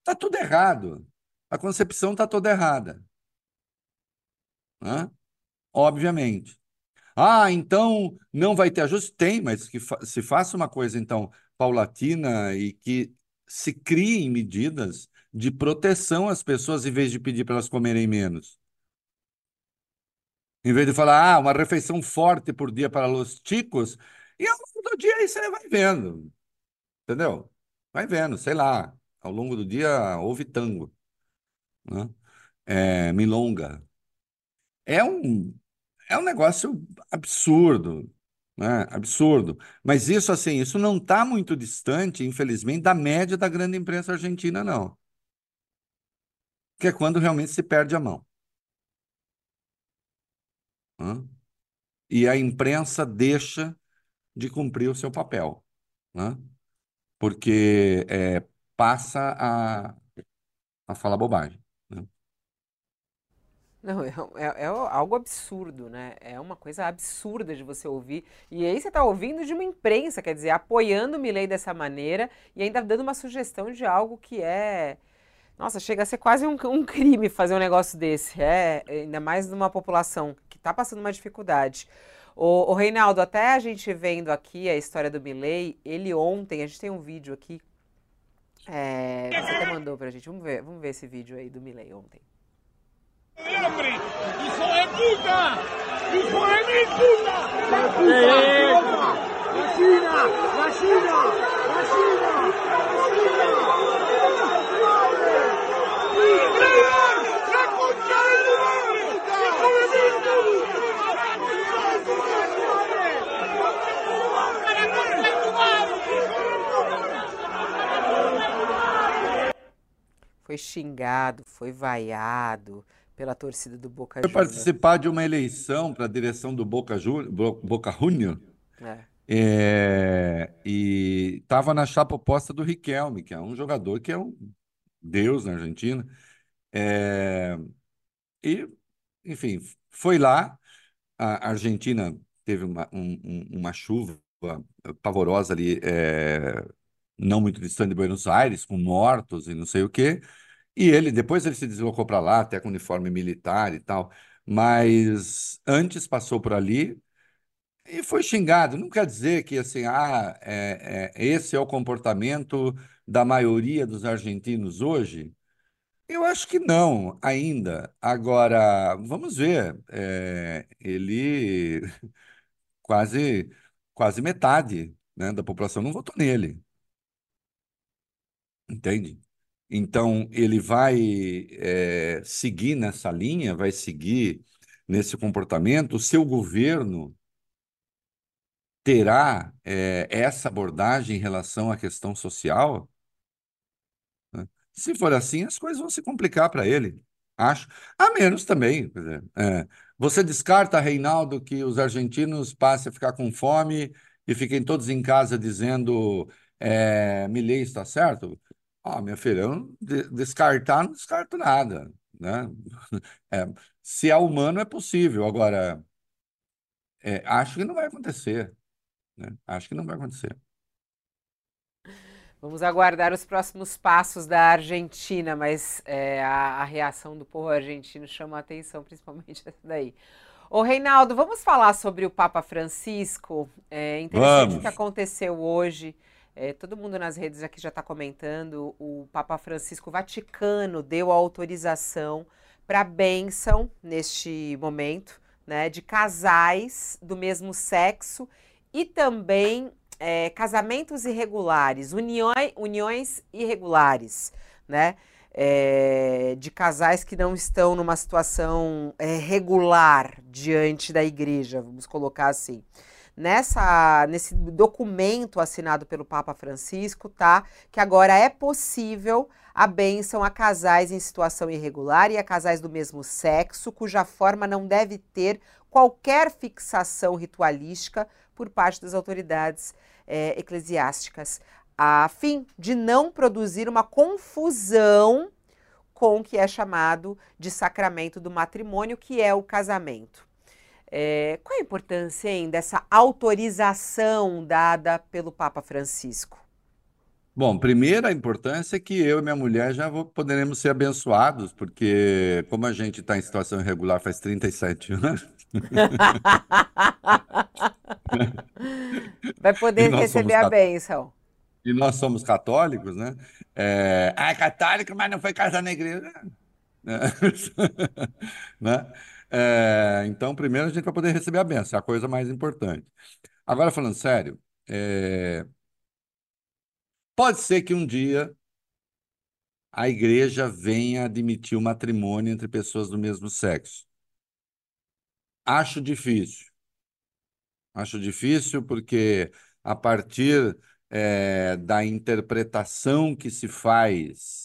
[SPEAKER 2] Está tudo errado. A concepção está toda errada. Hã? Obviamente. Ah, então não vai ter ajuste? Tem, mas que fa se faça uma coisa, então, paulatina e que se criem medidas de proteção às pessoas em vez de pedir para elas comerem menos. Em vez de falar, ah, uma refeição forte por dia para os ticos, e ao longo do dia aí você vai vendo, entendeu? Vai vendo, sei lá, ao longo do dia houve tango, né? É, milonga. É um, é um negócio absurdo, né? Absurdo. Mas isso, assim, isso não está muito distante, infelizmente, da média da grande imprensa argentina, não. Que é quando realmente se perde a mão. E a imprensa deixa de cumprir o seu papel, né? Porque é, passa a, a falar bobagem.
[SPEAKER 1] Não, é, é, é, algo absurdo, né? É uma coisa absurda de você ouvir. E aí você está ouvindo de uma imprensa, quer dizer, apoiando o Milley dessa maneira e ainda dando uma sugestão de algo que é. Nossa, chega a ser quase um, um crime fazer um negócio desse. É, ainda mais numa população que está passando uma dificuldade. O, o, Reinaldo, até a gente vendo aqui a história do Milley, ele ontem, a gente tem um vídeo aqui. É, você até mandou pra gente. Vamos ver, vamos ver esse vídeo aí do Milley ontem.
[SPEAKER 7] Hambre! ¡Hijo de puta! ¡Hijo de mi puta! ¡La puta! ¡La China! ¡La China! ¡La China! ¡La concha de tu madre! ¡Hijo de mi
[SPEAKER 1] Foi xingado, foi vaiado, pela torcida do Boca
[SPEAKER 2] Juniors. Foi participar de uma eleição para a direção do Boca, Juniors, Boca Juniors. É. É, e estava na chapa oposta do Riquelme, que é um jogador que é um deus na Argentina. É, e, enfim, foi lá. A Argentina teve uma, um, uma chuva pavorosa ali, é, não muito distante de Buenos Aires, com mortos e não sei o quê. E ele, depois ele se deslocou para lá, até com uniforme militar e tal, mas antes passou por ali e foi xingado. Não quer dizer que assim, ah, é, é, esse é o comportamento da maioria dos argentinos hoje. Eu acho que não, ainda. Agora, vamos ver. É, ele (laughs) quase quase metade, né, da população não votou nele. Entende? Então, ele vai é, seguir nessa linha, vai seguir nesse comportamento. O seu governo terá é, essa abordagem em relação à questão social? Né? Se for assim, as coisas vão se complicar para ele, acho. A menos também. É, você descarta, Reinaldo, que os argentinos passem a ficar com fome e fiquem todos em casa dizendo é, Milei está certo? Ah, minha filha, eu de, descartar, não descarto nada, né? (laughs) É, se é humano, é possível. Agora, é, acho que não vai acontecer, né? Acho que não vai acontecer.
[SPEAKER 1] Vamos aguardar os próximos passos da Argentina, mas é, a, a, reação do povo argentino chama a atenção, principalmente (laughs) essa daí. Ô, Reinaldo, vamos falar sobre o Papa Francisco. É interessante o que aconteceu hoje é, todo mundo nas redes aqui já está comentando. O Papa Francisco Vaticano deu autorização para bênção neste momento, né, de casais do mesmo sexo e também é, casamentos irregulares, uniões, uniões irregulares, né? É, de casais que não estão numa situação é, regular diante da igreja, vamos colocar assim. Nessa, nesse documento assinado pelo Papa Francisco, tá? Que agora é possível a bênção a casais em situação irregular e a casais do mesmo sexo, cuja forma não deve ter qualquer fixação ritualística por parte das autoridades é, eclesiásticas, a fim de não produzir uma confusão com o que é chamado de sacramento do matrimônio, que é o casamento. É, qual a importância hein, dessa autorização dada pelo Papa Francisco?
[SPEAKER 2] Bom, primeiro a importância é que eu e minha mulher já vou, poderemos ser abençoados, porque como a gente está em situação irregular faz 37 anos. (laughs)
[SPEAKER 1] Vai poder receber a bênção.
[SPEAKER 2] e nós somos católicos, né? É, ah, é católico, mas não foi casar na igreja. né? (laughs) É, então, primeiro a gente vai poder receber a benção, é a coisa mais importante. Agora, falando sério, é, pode ser que um dia a igreja venha admitir o matrimônio entre pessoas do mesmo sexo. Acho difícil. Acho difícil porque, a partir é, da interpretação que se faz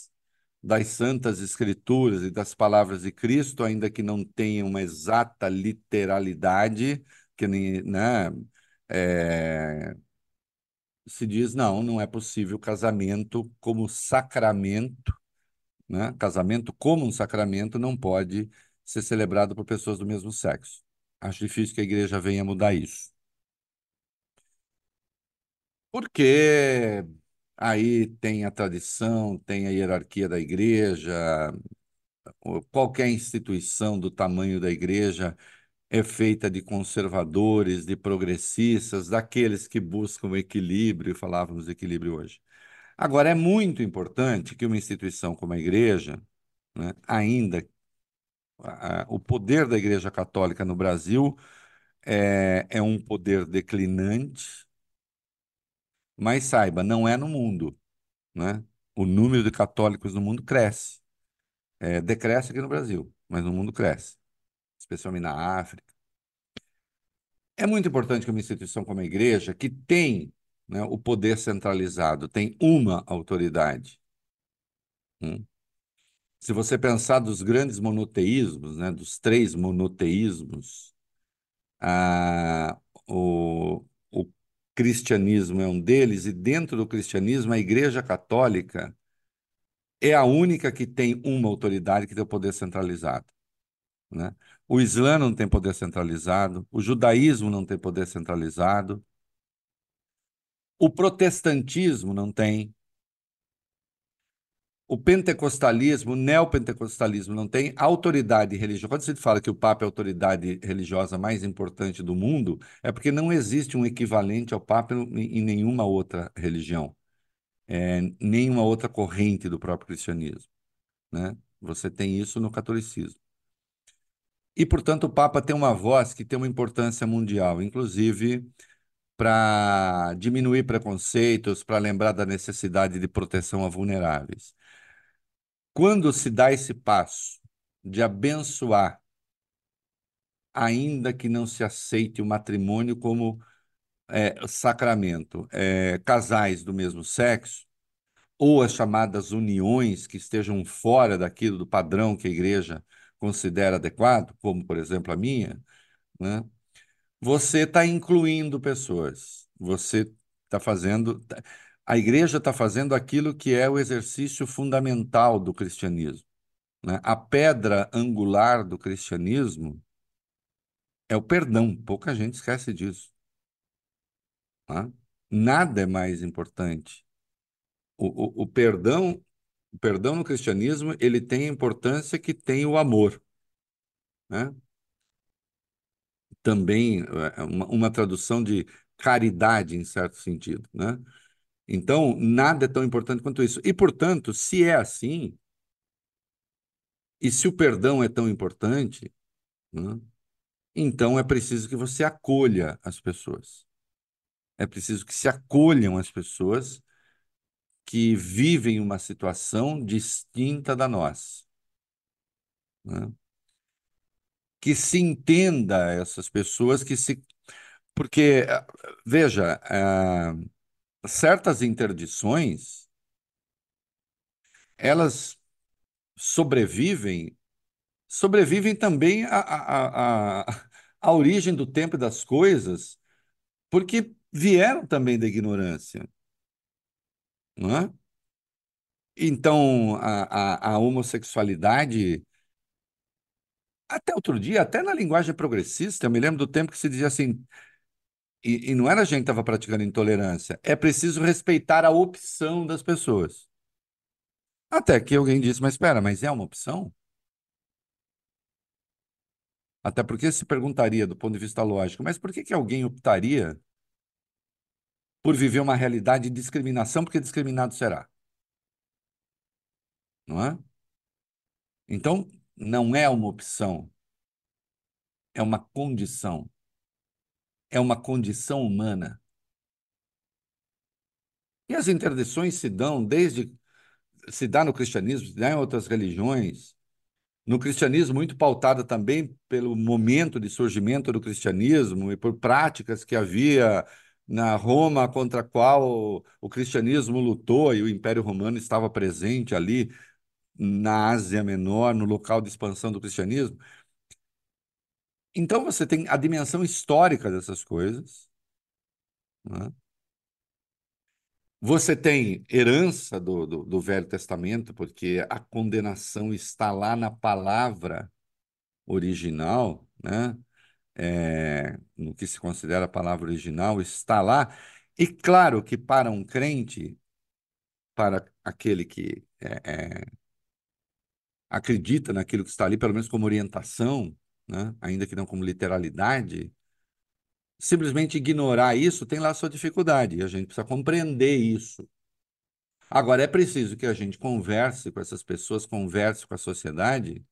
[SPEAKER 2] das Santas Escrituras e das palavras de Cristo, ainda que não tenha uma exata literalidade, que nem, né, é, se diz não, não é possível casamento como sacramento, né? Casamento como um sacramento não pode ser celebrado por pessoas do mesmo sexo. Acho difícil que a igreja venha mudar isso. Porque aí tem a tradição, tem a hierarquia da igreja, qualquer instituição do tamanho da igreja é feita de conservadores, de progressistas, daqueles que buscam equilíbrio, falávamos de equilíbrio hoje. Agora, é muito importante que uma instituição como a igreja, né, ainda a, o poder da Igreja Católica no Brasil é, é um poder declinante, mas saiba, não é no mundo. Né? O número de católicos no mundo cresce. É, decresce aqui no Brasil, mas no mundo cresce, especialmente na África. É muito importante que uma instituição como a igreja, que tem né, o poder centralizado, tem uma autoridade. Hum? Se você pensar dos grandes monoteísmos, né, dos três monoteísmos, o, o cristianismo é um deles, e dentro do cristianismo, a Igreja Católica é a única que tem uma autoridade que tem o poder centralizado. Né? O Islã não tem poder centralizado, o judaísmo não tem poder centralizado, o protestantismo não tem, o pentecostalismo, o neopentecostalismo não tem autoridade religiosa. Quando se fala que o Papa é a autoridade religiosa mais importante do mundo, é porque não existe um equivalente ao Papa em nenhuma outra religião, é, nenhuma outra corrente do próprio cristianismo. Né? Você tem isso no catolicismo. E, portanto, o Papa tem uma voz que tem uma importância mundial, inclusive para diminuir preconceitos, para lembrar da necessidade de proteção a vulneráveis. Quando se dá esse passo de abençoar, ainda que não se aceite o matrimônio como é, sacramento, é, casais do mesmo sexo, ou as chamadas uniões que estejam fora daquilo do padrão que a igreja considera adequado, como por exemplo a minha, né? você está incluindo pessoas, você está fazendo. A igreja está fazendo aquilo que é o exercício fundamental do cristianismo. Né? A pedra angular do cristianismo é o perdão. Pouca gente esquece disso. Tá? Nada é mais importante. O, o, o, perdão, o perdão no cristianismo, ele tem a importância que tem o amor. Né? Também é, uma, uma tradução de caridade, em certo sentido. Né? Então, nada é tão importante quanto isso. E, portanto, se é assim, e se o perdão é tão importante, né, então é preciso que você acolha as pessoas. É preciso que se acolham as pessoas que vivem uma situação distinta da nossa. Né? Que se entenda essas pessoas que se. Porque, veja, uh, certas interdições, elas sobrevivem, sobrevivem também à, à, à origem do tempo e das coisas, porque vieram também da ignorância. Não é? Então, a, a, a homossexualidade, até outro dia, até na linguagem progressista, eu me lembro do tempo que se dizia assim: e, e não era a gente que estava praticando intolerância. É preciso respeitar a opção das pessoas. Até que alguém disse, mas espera, mas é uma opção? Até porque se perguntaria do ponto de vista lógico, mas por que, que alguém optaria por viver uma realidade de discriminação, porque discriminado será. Não é? Então, não é uma opção, é uma condição. É uma condição humana. E as interdições se dão desde se dá no cristianismo, se dá em outras religiões. No cristianismo, muito pautada também pelo momento de surgimento do cristianismo e por práticas que havia na Roma contra a qual o cristianismo lutou e o Império Romano estava presente ali na Ásia Menor, no local de expansão do cristianismo. Então você tem a dimensão histórica dessas coisas. Né? Você tem herança do, do, do, Velho Testamento, porque a condenação está lá na palavra original, né? É, no que se considera a palavra original, está lá. E claro que para um crente, para aquele que é, é, acredita naquilo que está ali, pelo menos como orientação, né? ainda que não como literalidade, simplesmente ignorar isso tem lá sua dificuldade, e a gente precisa compreender isso. Agora, é preciso que a gente converse com essas pessoas, converse com a sociedade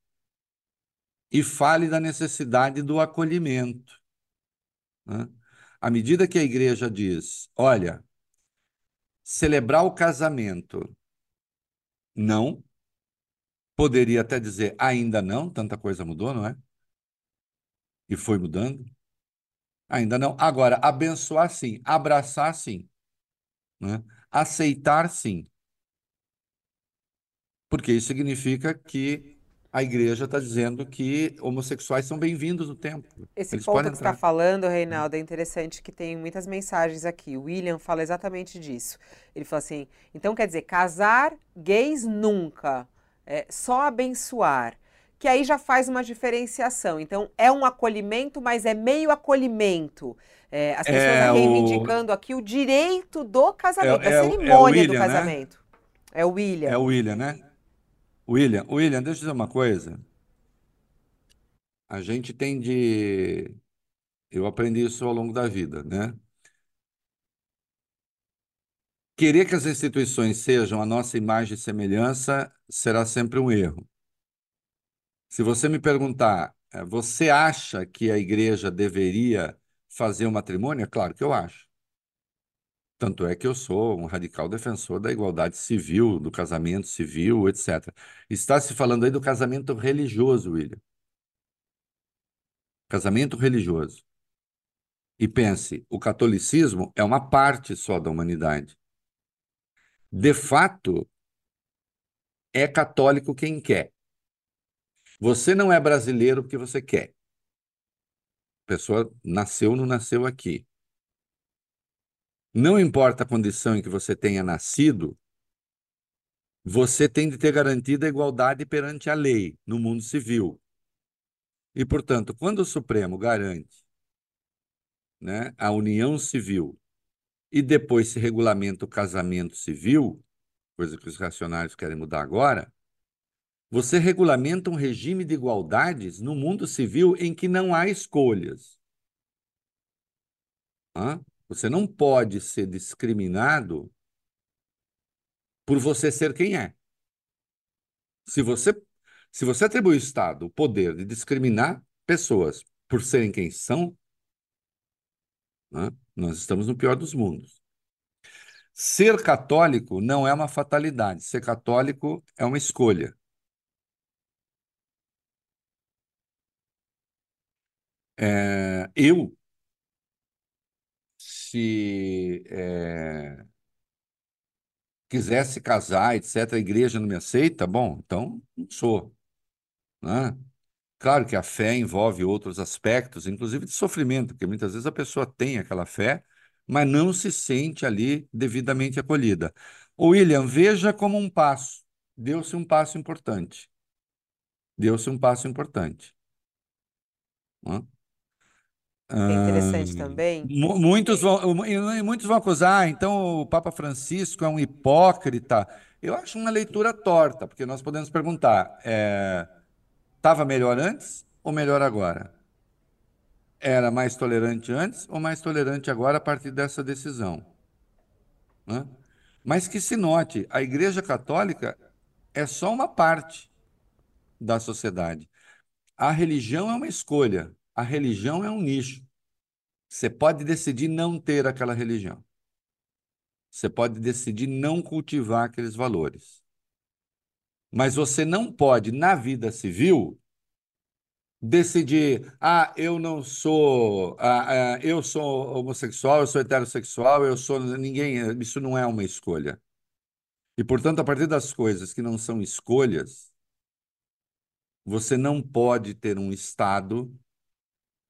[SPEAKER 2] e fale da necessidade do acolhimento. Né? À medida que a igreja diz, olha, celebrar o casamento não, poderia até dizer ainda não, tanta coisa mudou, não é? E foi mudando. Ainda não. Agora, abençoar sim, abraçar sim, né? aceitar sim. Porque isso significa que a igreja está dizendo que homossexuais são bem-vindos no templo.
[SPEAKER 1] Esse
[SPEAKER 2] Eles
[SPEAKER 1] ponto
[SPEAKER 2] podem
[SPEAKER 1] que você está
[SPEAKER 2] entrar.
[SPEAKER 1] falando, Reinaldo, é interessante que tem muitas mensagens aqui. O William fala exatamente disso. Ele fala assim: então quer dizer, casar gays nunca, é, só abençoar que aí já faz uma diferenciação. Então, é um acolhimento, mas é meio acolhimento. É, as pessoas
[SPEAKER 2] É o-
[SPEAKER 1] reivindicando aqui o direito do casamento,
[SPEAKER 2] É-
[SPEAKER 1] da
[SPEAKER 2] é o- é o
[SPEAKER 1] cerimônia do
[SPEAKER 2] William, né?
[SPEAKER 1] casamento. É o William.
[SPEAKER 2] É o William, né? William, William, deixa eu dizer uma coisa. A gente tem de. Eu aprendi isso ao longo da vida, né? Querer que as instituições sejam a nossa imagem e semelhança será sempre um erro. Se você me perguntar, eh, você acha que a igreja deveria fazer um matrimônio? É claro que eu acho. Tanto é que eu sou um radical defensor da igualdade civil, do casamento civil, etc. Está se falando aí do casamento religioso, William. Casamento religioso. E pense, o catolicismo é uma parte só da humanidade. De fato, é católico quem quer. Você não é brasileiro porque você quer. A pessoa nasceu ou não nasceu aqui. Não importa a condição em que você tenha nascido, você tem de ter garantida a igualdade perante a lei no mundo civil. E, portanto, quando o Supremo garante né, a união civil e depois se regulamenta o casamento civil, coisa que os reacionários querem mudar agora, você regulamenta um regime de igualdades no mundo civil em que não há escolhas. Hã? Você não pode ser discriminado por você ser quem é. Se você, se você atribui ao Estado o poder de discriminar pessoas por serem quem são, nós estamos no pior dos mundos. Ser católico não é uma fatalidade. Ser católico é uma escolha. É, eu, se é, quisesse casar, etc., a igreja não me aceita, bom, então não sou. Né? Claro que a fé envolve outros aspectos, inclusive de sofrimento, porque muitas vezes a pessoa tem aquela fé, mas não se sente ali devidamente acolhida. O William, veja como um passo. Deu-se um passo importante. Deu-se um passo importante. Né?
[SPEAKER 1] É interessante
[SPEAKER 2] Ah,
[SPEAKER 1] também.
[SPEAKER 2] mu- Muitos vão, muitos vão acusar, "Ah, então o Papa Francisco é um hipócrita. Eu acho uma leitura torta, porque nós podemos perguntar: estava melhor antes ou melhor agora? Era mais tolerante antes ou mais tolerante agora a partir dessa decisão? né? Mas que se note, a Igreja Católica é só uma parte da sociedade. A religião é uma escolha, a religião é um nicho. Você pode decidir não ter aquela religião. Você pode decidir não cultivar aqueles valores. Mas você não pode, na vida civil, decidir, ah, eu não sou, ah, ah, eu sou homossexual, eu sou heterossexual, eu sou ninguém, isso não é uma escolha. E, portanto, a partir das coisas que não são escolhas, você não pode ter um Estado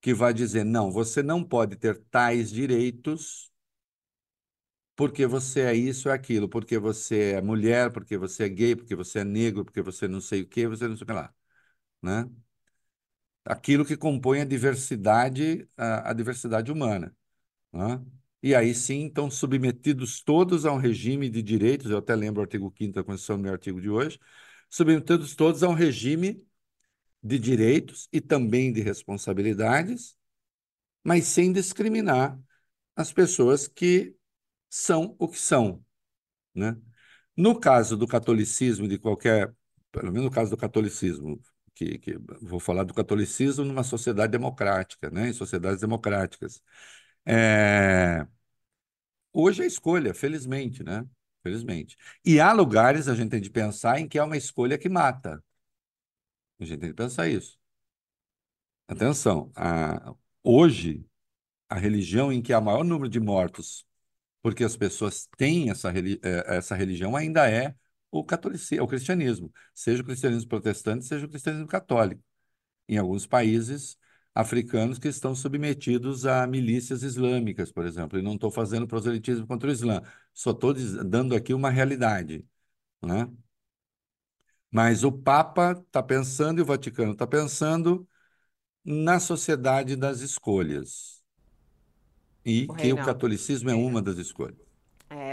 [SPEAKER 2] que vai dizer, não, você não pode ter tais direitos porque você é isso, é aquilo, porque você é mulher, porque você é gay, porque você é negro, porque você não sei o quê, você não sei o que lá, né? aquilo que compõe a diversidade, a, a diversidade humana. Né? E aí sim estão submetidos todos a um regime de direitos, eu até lembro o artigo 5 da Constituição, meu artigo de hoje, submetidos todos a um regime de direitos e também de responsabilidades, mas sem discriminar as pessoas que são o que são. Né? No caso do catolicismo, de qualquer, pelo menos no caso do catolicismo, que, que vou falar do catolicismo numa sociedade democrática, né? em sociedades democráticas. É... Hoje é escolha, felizmente, né? Felizmente. E há lugares a gente tem de pensar em que é uma escolha que mata. A gente tem de pensar isso. Atenção, a... hoje, a religião em que há maior número de mortos, porque as pessoas têm essa, é, essa religião, ainda é o catolicismo, o cristianismo, seja o cristianismo protestante, seja o cristianismo católico. Em alguns países africanos que estão submetidos a milícias islâmicas, por exemplo. E não estou fazendo proselitismo contra o Islã, só estou dando aqui uma realidade. Né? Mas o Papa está pensando e o Vaticano está pensando na sociedade das escolhas. E o que o catolicismo é uma das escolhas.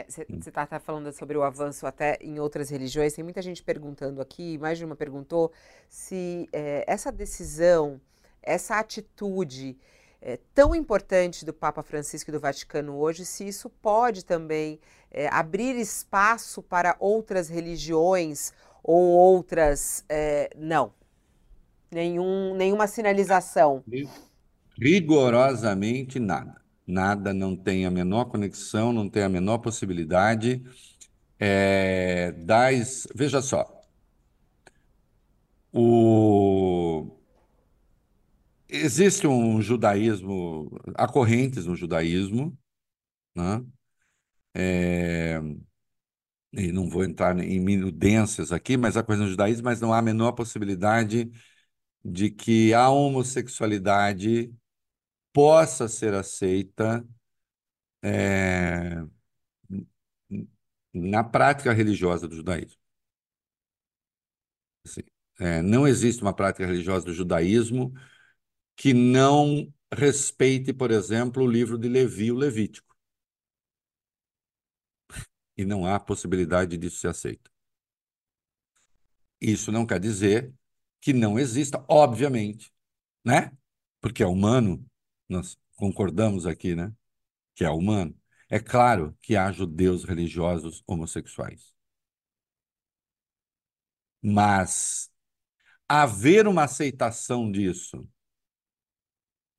[SPEAKER 1] Você é, está tá falando sobre o avanço até em outras religiões. Tem muita gente perguntando aqui, mais de uma perguntou, se é, essa decisão, essa atitude é, tão importante do Papa Francisco e do Vaticano hoje, se isso pode também é, abrir espaço para outras religiões ou outras. É, não. Nenhum, nenhuma sinalização.
[SPEAKER 2] Rigorosamente nada nada, não tem a menor conexão, não tem a menor possibilidade. É, das, veja só, o, existe um judaísmo, há correntes no judaísmo, né? É, e não vou entrar em minudências aqui, mas há coisa no judaísmo, mas não há a menor possibilidade de que a homossexualidade possa ser aceita é, na prática religiosa do judaísmo. Assim, é, não existe uma prática religiosa do judaísmo que não respeite, por exemplo, o livro de Levi, o Levítico. E não há possibilidade disso ser aceito. Isso não quer dizer que não exista, obviamente, né? Porque é humano, nós concordamos aqui, né? Que é humano. É claro que há judeus religiosos homossexuais. Mas haver uma aceitação disso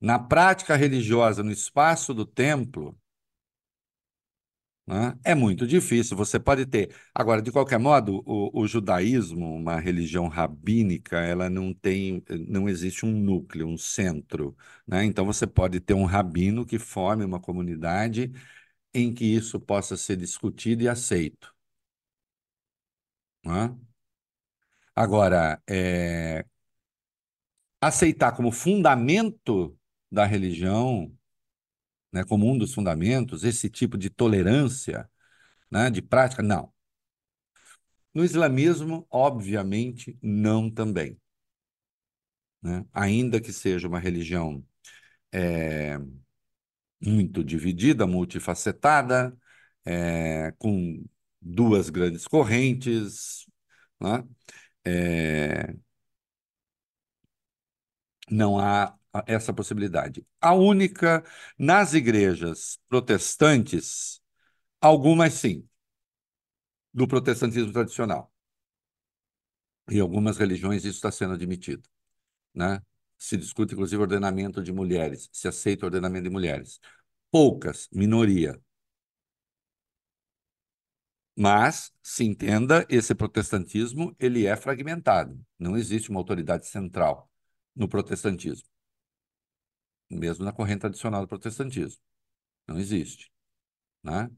[SPEAKER 2] na prática religiosa, no espaço do templo, né? É muito difícil. Você pode ter. Agora, de qualquer modo, o, o, judaísmo, uma religião rabínica, ela não tem, não existe um núcleo, um centro. Né? Então, você pode ter um rabino que forme uma comunidade em que isso possa ser discutido e aceito. Né? Agora, é... aceitar como fundamento da religião né, como um dos fundamentos, esse tipo de tolerância, né, de prática, não. No islamismo, obviamente, não também. Né? Ainda que seja uma religião é, muito dividida, multifacetada, é, com duas grandes correntes, né? é, não há essa possibilidade. A única, nas igrejas protestantes, Algumas sim, do protestantismo tradicional. Em algumas religiões isso está sendo admitido, né? Se discute inclusive ordenamento de mulheres, se aceita ordenamento de mulheres. Poucas, minoria. Mas, se entenda, esse protestantismo ele é fragmentado. Não existe uma autoridade central no protestantismo, mesmo na corrente tradicional do protestantismo. Não existe, né?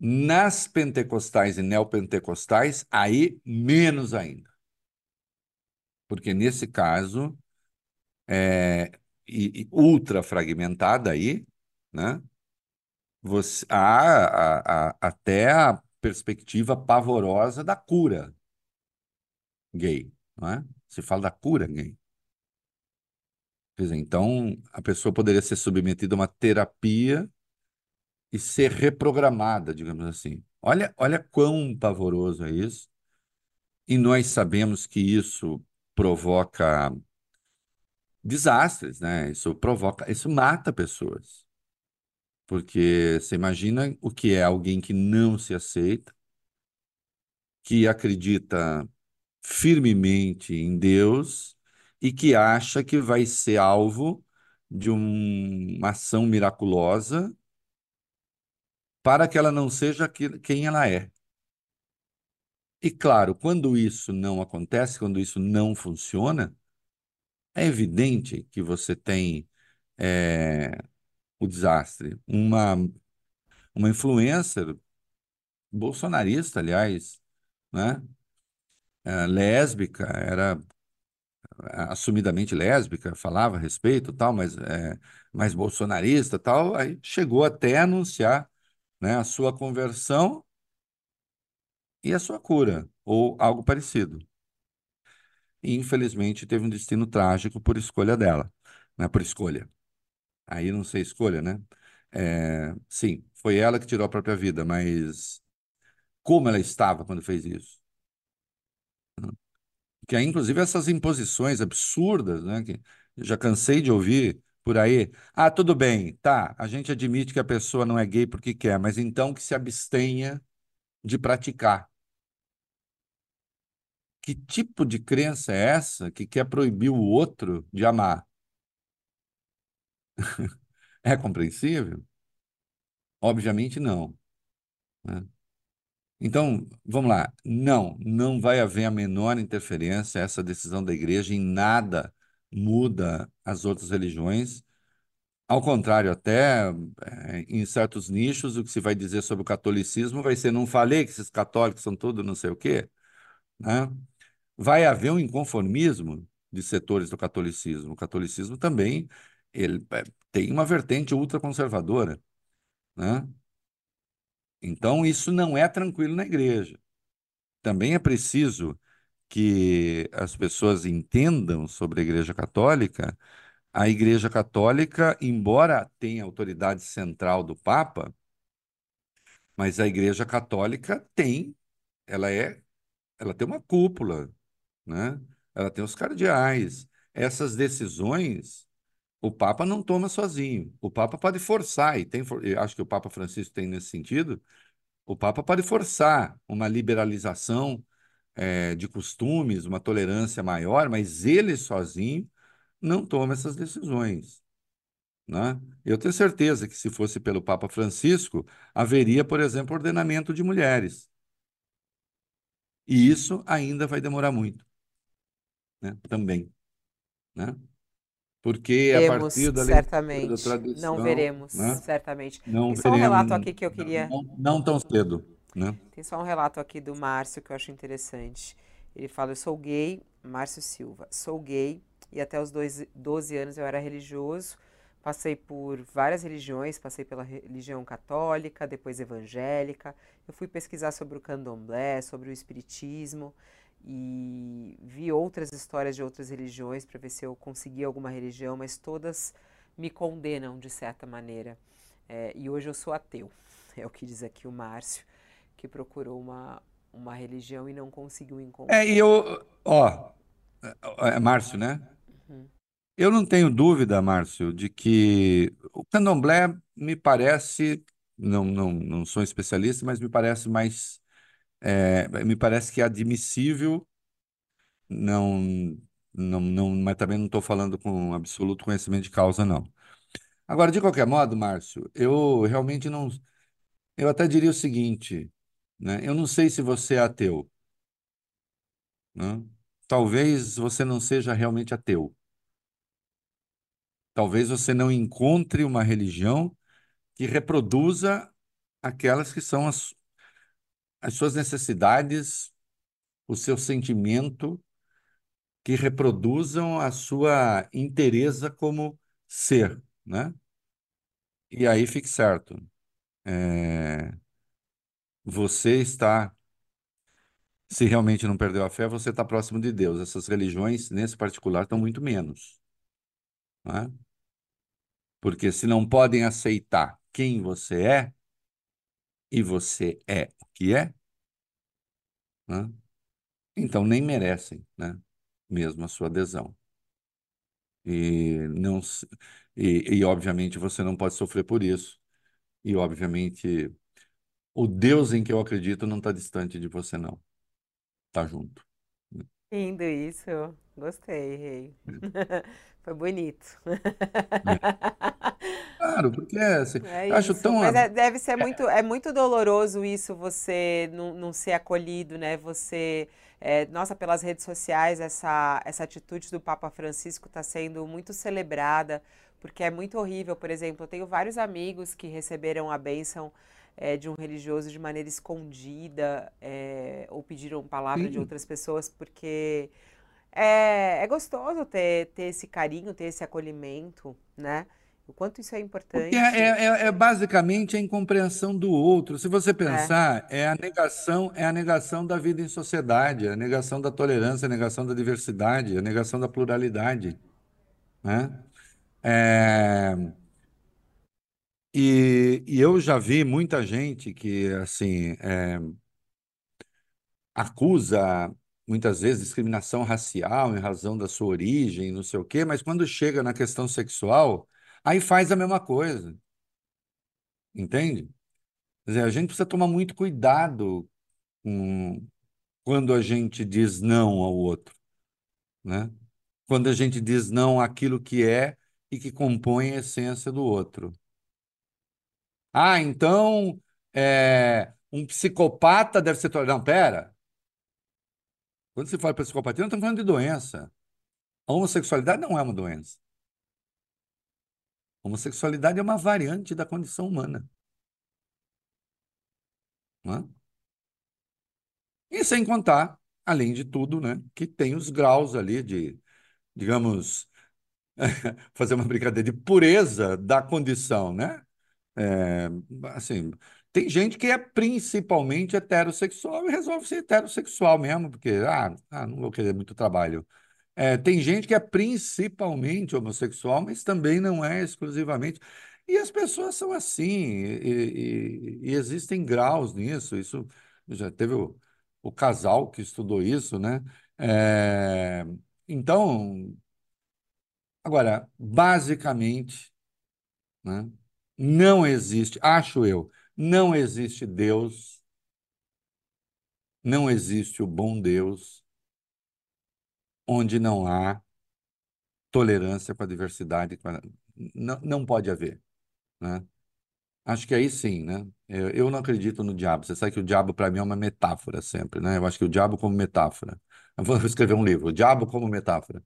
[SPEAKER 2] Nas pentecostais e neopentecostais, aí menos ainda. Porque nesse caso, é, e, e ultra fragmentada aí, né? Você, há, há, há até a perspectiva pavorosa da cura gay, não é? Se fala da cura gay. Então, a pessoa poderia ser submetida a uma terapia e ser reprogramada, digamos assim. Olha, olha quão pavoroso é isso. E nós sabemos que isso provoca desastres, né? Isso provoca, isso mata pessoas. Porque você imagina o que é alguém que não se aceita, que acredita firmemente em Deus e que acha que vai ser alvo de um- uma ação miraculosa para que ela não seja quem ela é. E claro, quando isso não acontece, quando isso não funciona, é evidente que você tem é, o desastre. Uma, uma influencer bolsonarista, aliás, né? É, lésbica, era assumidamente lésbica, falava a respeito, tal, mas é, mais bolsonarista, tal, aí chegou até a anunciar, né, a sua conversão e a sua cura, ou algo parecido. E, infelizmente, teve um destino trágico por escolha dela, né, por escolha. Aí não sei escolha, né? É, sim, foi ela que tirou a própria vida, mas como ela estava quando fez isso? Que é, inclusive, essas imposições absurdas, né? Que já cansei de ouvir por aí. Ah, tudo bem, tá, a gente admite que a pessoa não é gay porque quer, mas então que se abstenha de praticar. Que tipo de crença é essa que quer proibir o outro de amar? (laughs) É compreensível? Obviamente não. né? Então, vamos lá. Não, não vai haver a menor interferência. Essa decisão da igreja em nada muda as outras religiões. Ao contrário, até é, em certos nichos, o que se vai dizer sobre o catolicismo vai ser: não falei que esses católicos são tudo não sei o quê. Né? Vai haver um inconformismo de setores do catolicismo. O catolicismo também ele, é, tem uma vertente ultraconservadora. Né? Então, isso não é tranquilo na igreja. Também é preciso que as pessoas entendam sobre a Igreja Católica. A Igreja Católica, embora tenha autoridade central do Papa, mas a Igreja Católica tem, ela é, ela tem uma cúpula, né? Ela tem os cardeais. Essas decisões o Papa não toma sozinho. O Papa pode forçar, e tem, acho que o Papa Francisco tem nesse sentido, o Papa pode forçar uma liberalização é, de costumes, uma tolerância maior, mas ele sozinho não toma essas decisões. Né? Eu tenho certeza que, se fosse pelo Papa Francisco, haveria, por exemplo, ordenamento de mulheres. E isso ainda vai demorar muito. Né? Também. Né? Porque a
[SPEAKER 1] Veremos,
[SPEAKER 2] partir da leitura da
[SPEAKER 1] certamente. Não
[SPEAKER 2] tradição,
[SPEAKER 1] veremos,
[SPEAKER 2] né,
[SPEAKER 1] certamente.
[SPEAKER 2] não
[SPEAKER 1] Tem só um relato aqui
[SPEAKER 2] veremos,
[SPEAKER 1] que eu queria.
[SPEAKER 2] não, não tão cedo, né?
[SPEAKER 1] Tem só um relato aqui do Márcio que eu acho interessante. Ele fala: Eu sou gay, Márcio Silva. Sou gay e até os dois, 12 anos eu era religioso. Passei por várias religiões, passei pela religião católica, depois evangélica. Eu fui pesquisar sobre o candomblé, sobre o espiritismo e vi outras histórias de outras religiões para ver se eu conseguia alguma religião, mas todas me condenam de certa maneira. É, e hoje eu sou ateu, (laughs) é o que diz aqui o Márcio, que procurou uma, uma religião e não conseguiu encontrar.
[SPEAKER 2] É, e eu, ó, é Márcio, né?
[SPEAKER 1] Uhum.
[SPEAKER 2] Eu não tenho dúvida, Márcio, de que o candomblé me parece não, não, não sou especialista, mas me parece mais, é, me parece que é admissível, não, não, não, mas também não estou falando com absoluto conhecimento de causa, não. Agora, de qualquer modo, Márcio, eu realmente não, eu até diria o seguinte, né? Eu não sei se você é ateu, né? Talvez você não seja realmente ateu. Talvez você não encontre uma religião que reproduza aquelas que são as, as suas necessidades, o seu sentimento, que reproduzam a sua inteireza como ser, né? E aí fique certo, é, você está, se realmente não perdeu a fé, você está próximo de Deus. Essas religiões, nesse particular, estão muito menos, né? Porque se não podem aceitar quem você é, e você é o que é, né? Então nem merecem, né? Mesmo a sua adesão. E, não, e, e, obviamente, você não pode sofrer por isso. E, obviamente, o Deus em que eu acredito não está distante de você, não. Está junto.
[SPEAKER 1] Lindo isso. Gostei, Rei. (laughs) Foi bonito.
[SPEAKER 2] Claro, porque assim, (laughs)
[SPEAKER 1] É
[SPEAKER 2] eu acho
[SPEAKER 1] isso.
[SPEAKER 2] tão.
[SPEAKER 1] Mas é- deve ser muito, é muito doloroso isso, você não, não ser acolhido, né? Você, é, nossa, pelas redes sociais, essa, essa atitude do Papa Francisco está sendo muito celebrada, porque é muito horrível. Por exemplo, eu tenho vários amigos que receberam a bênção, é, de um religioso de maneira escondida, é, ou pediram palavra de
[SPEAKER 2] Sim.
[SPEAKER 1] outras pessoas, porque é, é gostoso ter, ter esse carinho, ter esse acolhimento, né? O quanto isso é importante.
[SPEAKER 2] é, é- é basicamente a incompreensão do outro. Se você
[SPEAKER 1] É.
[SPEAKER 2] pensar, é a negação, é a negação da vida em sociedade, a negação da tolerância, a negação da diversidade, a negação da pluralidade, né? É, e, e eu já vi muita gente que, assim, é, acusa muitas vezes discriminação racial em razão da sua origem, não sei o quê, mas quando chega na questão sexual, aí faz a mesma coisa, entende? Quer dizer, a gente precisa tomar muito cuidado com quando a gente diz não ao outro, né? Quando a gente diz não àquilo que é e que compõe a essência do outro. Ah, então é, um psicopata deve ser. Não, pera. Quando se fala psicopatia, não estamos falando de doença. A homossexualidade não é uma doença. A homossexualidade é uma variante da condição humana. Não é? E sem contar, além de tudo, né, que tem os graus ali de, digamos, (laughs) fazer uma brincadeira de pureza da condição, né? É, assim, tem gente que é principalmente heterossexual e resolve ser heterossexual mesmo, porque, ah, ah, não vou querer muito trabalho. É, tem gente que é principalmente homossexual, mas também não é exclusivamente. E as pessoas são assim, e, e- e existem graus nisso. Isso já teve o, o casal que estudou isso, né? É, então, agora, basicamente, né, não existe, acho eu, não existe Deus, não existe o bom Deus onde não há tolerância com a diversidade, com a- não, não pode haver, né? Acho que aí sim, né? Eu, eu não acredito no diabo. Você sabe que o diabo para mim é uma metáfora sempre, né? Eu acho que o diabo como metáfora. (laughs) Eu vou escrever um livro, o diabo como metáfora.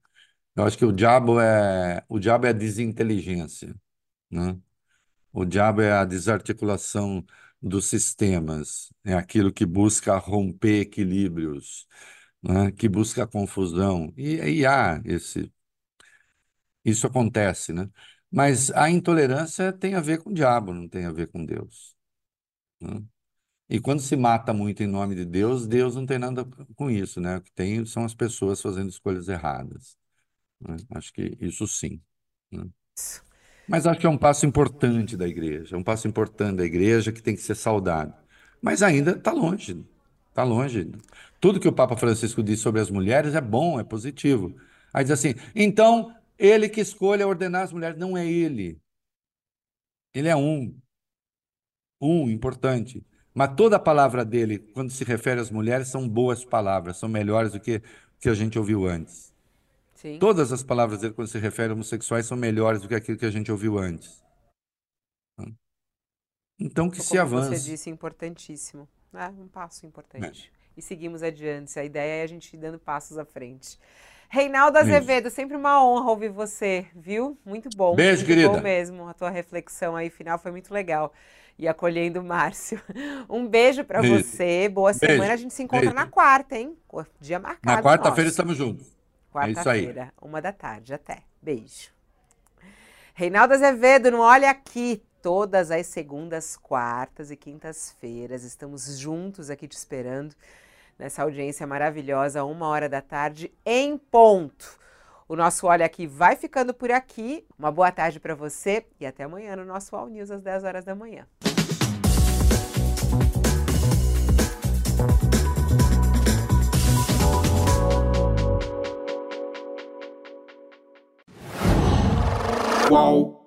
[SPEAKER 2] Eu acho que o diabo é o diabo é a desinteligência, né? O diabo é a desarticulação dos sistemas, é aquilo que busca romper equilíbrios, né? Que busca confusão. E, e há esse isso acontece, né? Mas a intolerância tem a ver com o diabo, não tem a ver com Deus, né? E quando se mata muito em nome de Deus, Deus não tem nada com isso, né? O que tem são as pessoas fazendo escolhas erradas, né? Acho que isso sim, né? Mas acho que é um passo importante da igreja, é um passo importante da igreja que tem que ser saudado. Mas ainda está longe, está longe. Tudo que o Papa Francisco diz sobre as mulheres é bom, é positivo. Aí diz assim, então ele que escolha ordenar as mulheres, não é ele. Ele é um. Um, importante. Mas toda a palavra dele, quando se refere às mulheres, são boas palavras, são melhores do que que a gente ouviu antes.
[SPEAKER 1] Sim.
[SPEAKER 2] Todas as palavras dele, quando se refere a homossexuais, são melhores do que aquilo que a gente ouviu antes. Então, que se
[SPEAKER 1] Como você
[SPEAKER 2] avance.
[SPEAKER 1] disse, importantíssimo. É um passo importante. E seguimos adiante. A ideia é a gente ir dando passos à frente. Reinaldo
[SPEAKER 2] Isso.
[SPEAKER 1] Azevedo, sempre uma honra ouvir você, viu? Muito bom.
[SPEAKER 2] Beijo,
[SPEAKER 1] muito
[SPEAKER 2] querida.
[SPEAKER 1] bom mesmo. A tua reflexão aí final foi muito legal. E acolhendo o Márcio. (laughs) Um beijo pra
[SPEAKER 2] Beijo.
[SPEAKER 1] você. Boa
[SPEAKER 2] Beijo.
[SPEAKER 1] semana. A gente se encontra
[SPEAKER 2] Beijo.
[SPEAKER 1] na quarta, hein? Dia marcado.
[SPEAKER 2] Na quarta-feira estamos juntos. É.
[SPEAKER 1] Quarta-feira, uma da tarde. Até. Beijo. Reinaldo Azevedo, no Olha Aqui. Todas as segundas, quartas e quintas-feiras. Estamos juntos aqui te esperando nessa audiência maravilhosa, uma hora da tarde, em ponto. O nosso Olha Aqui vai ficando por aqui. Uma boa tarde para você e até amanhã no nosso All News às 10 horas da manhã.
[SPEAKER 8] Qual?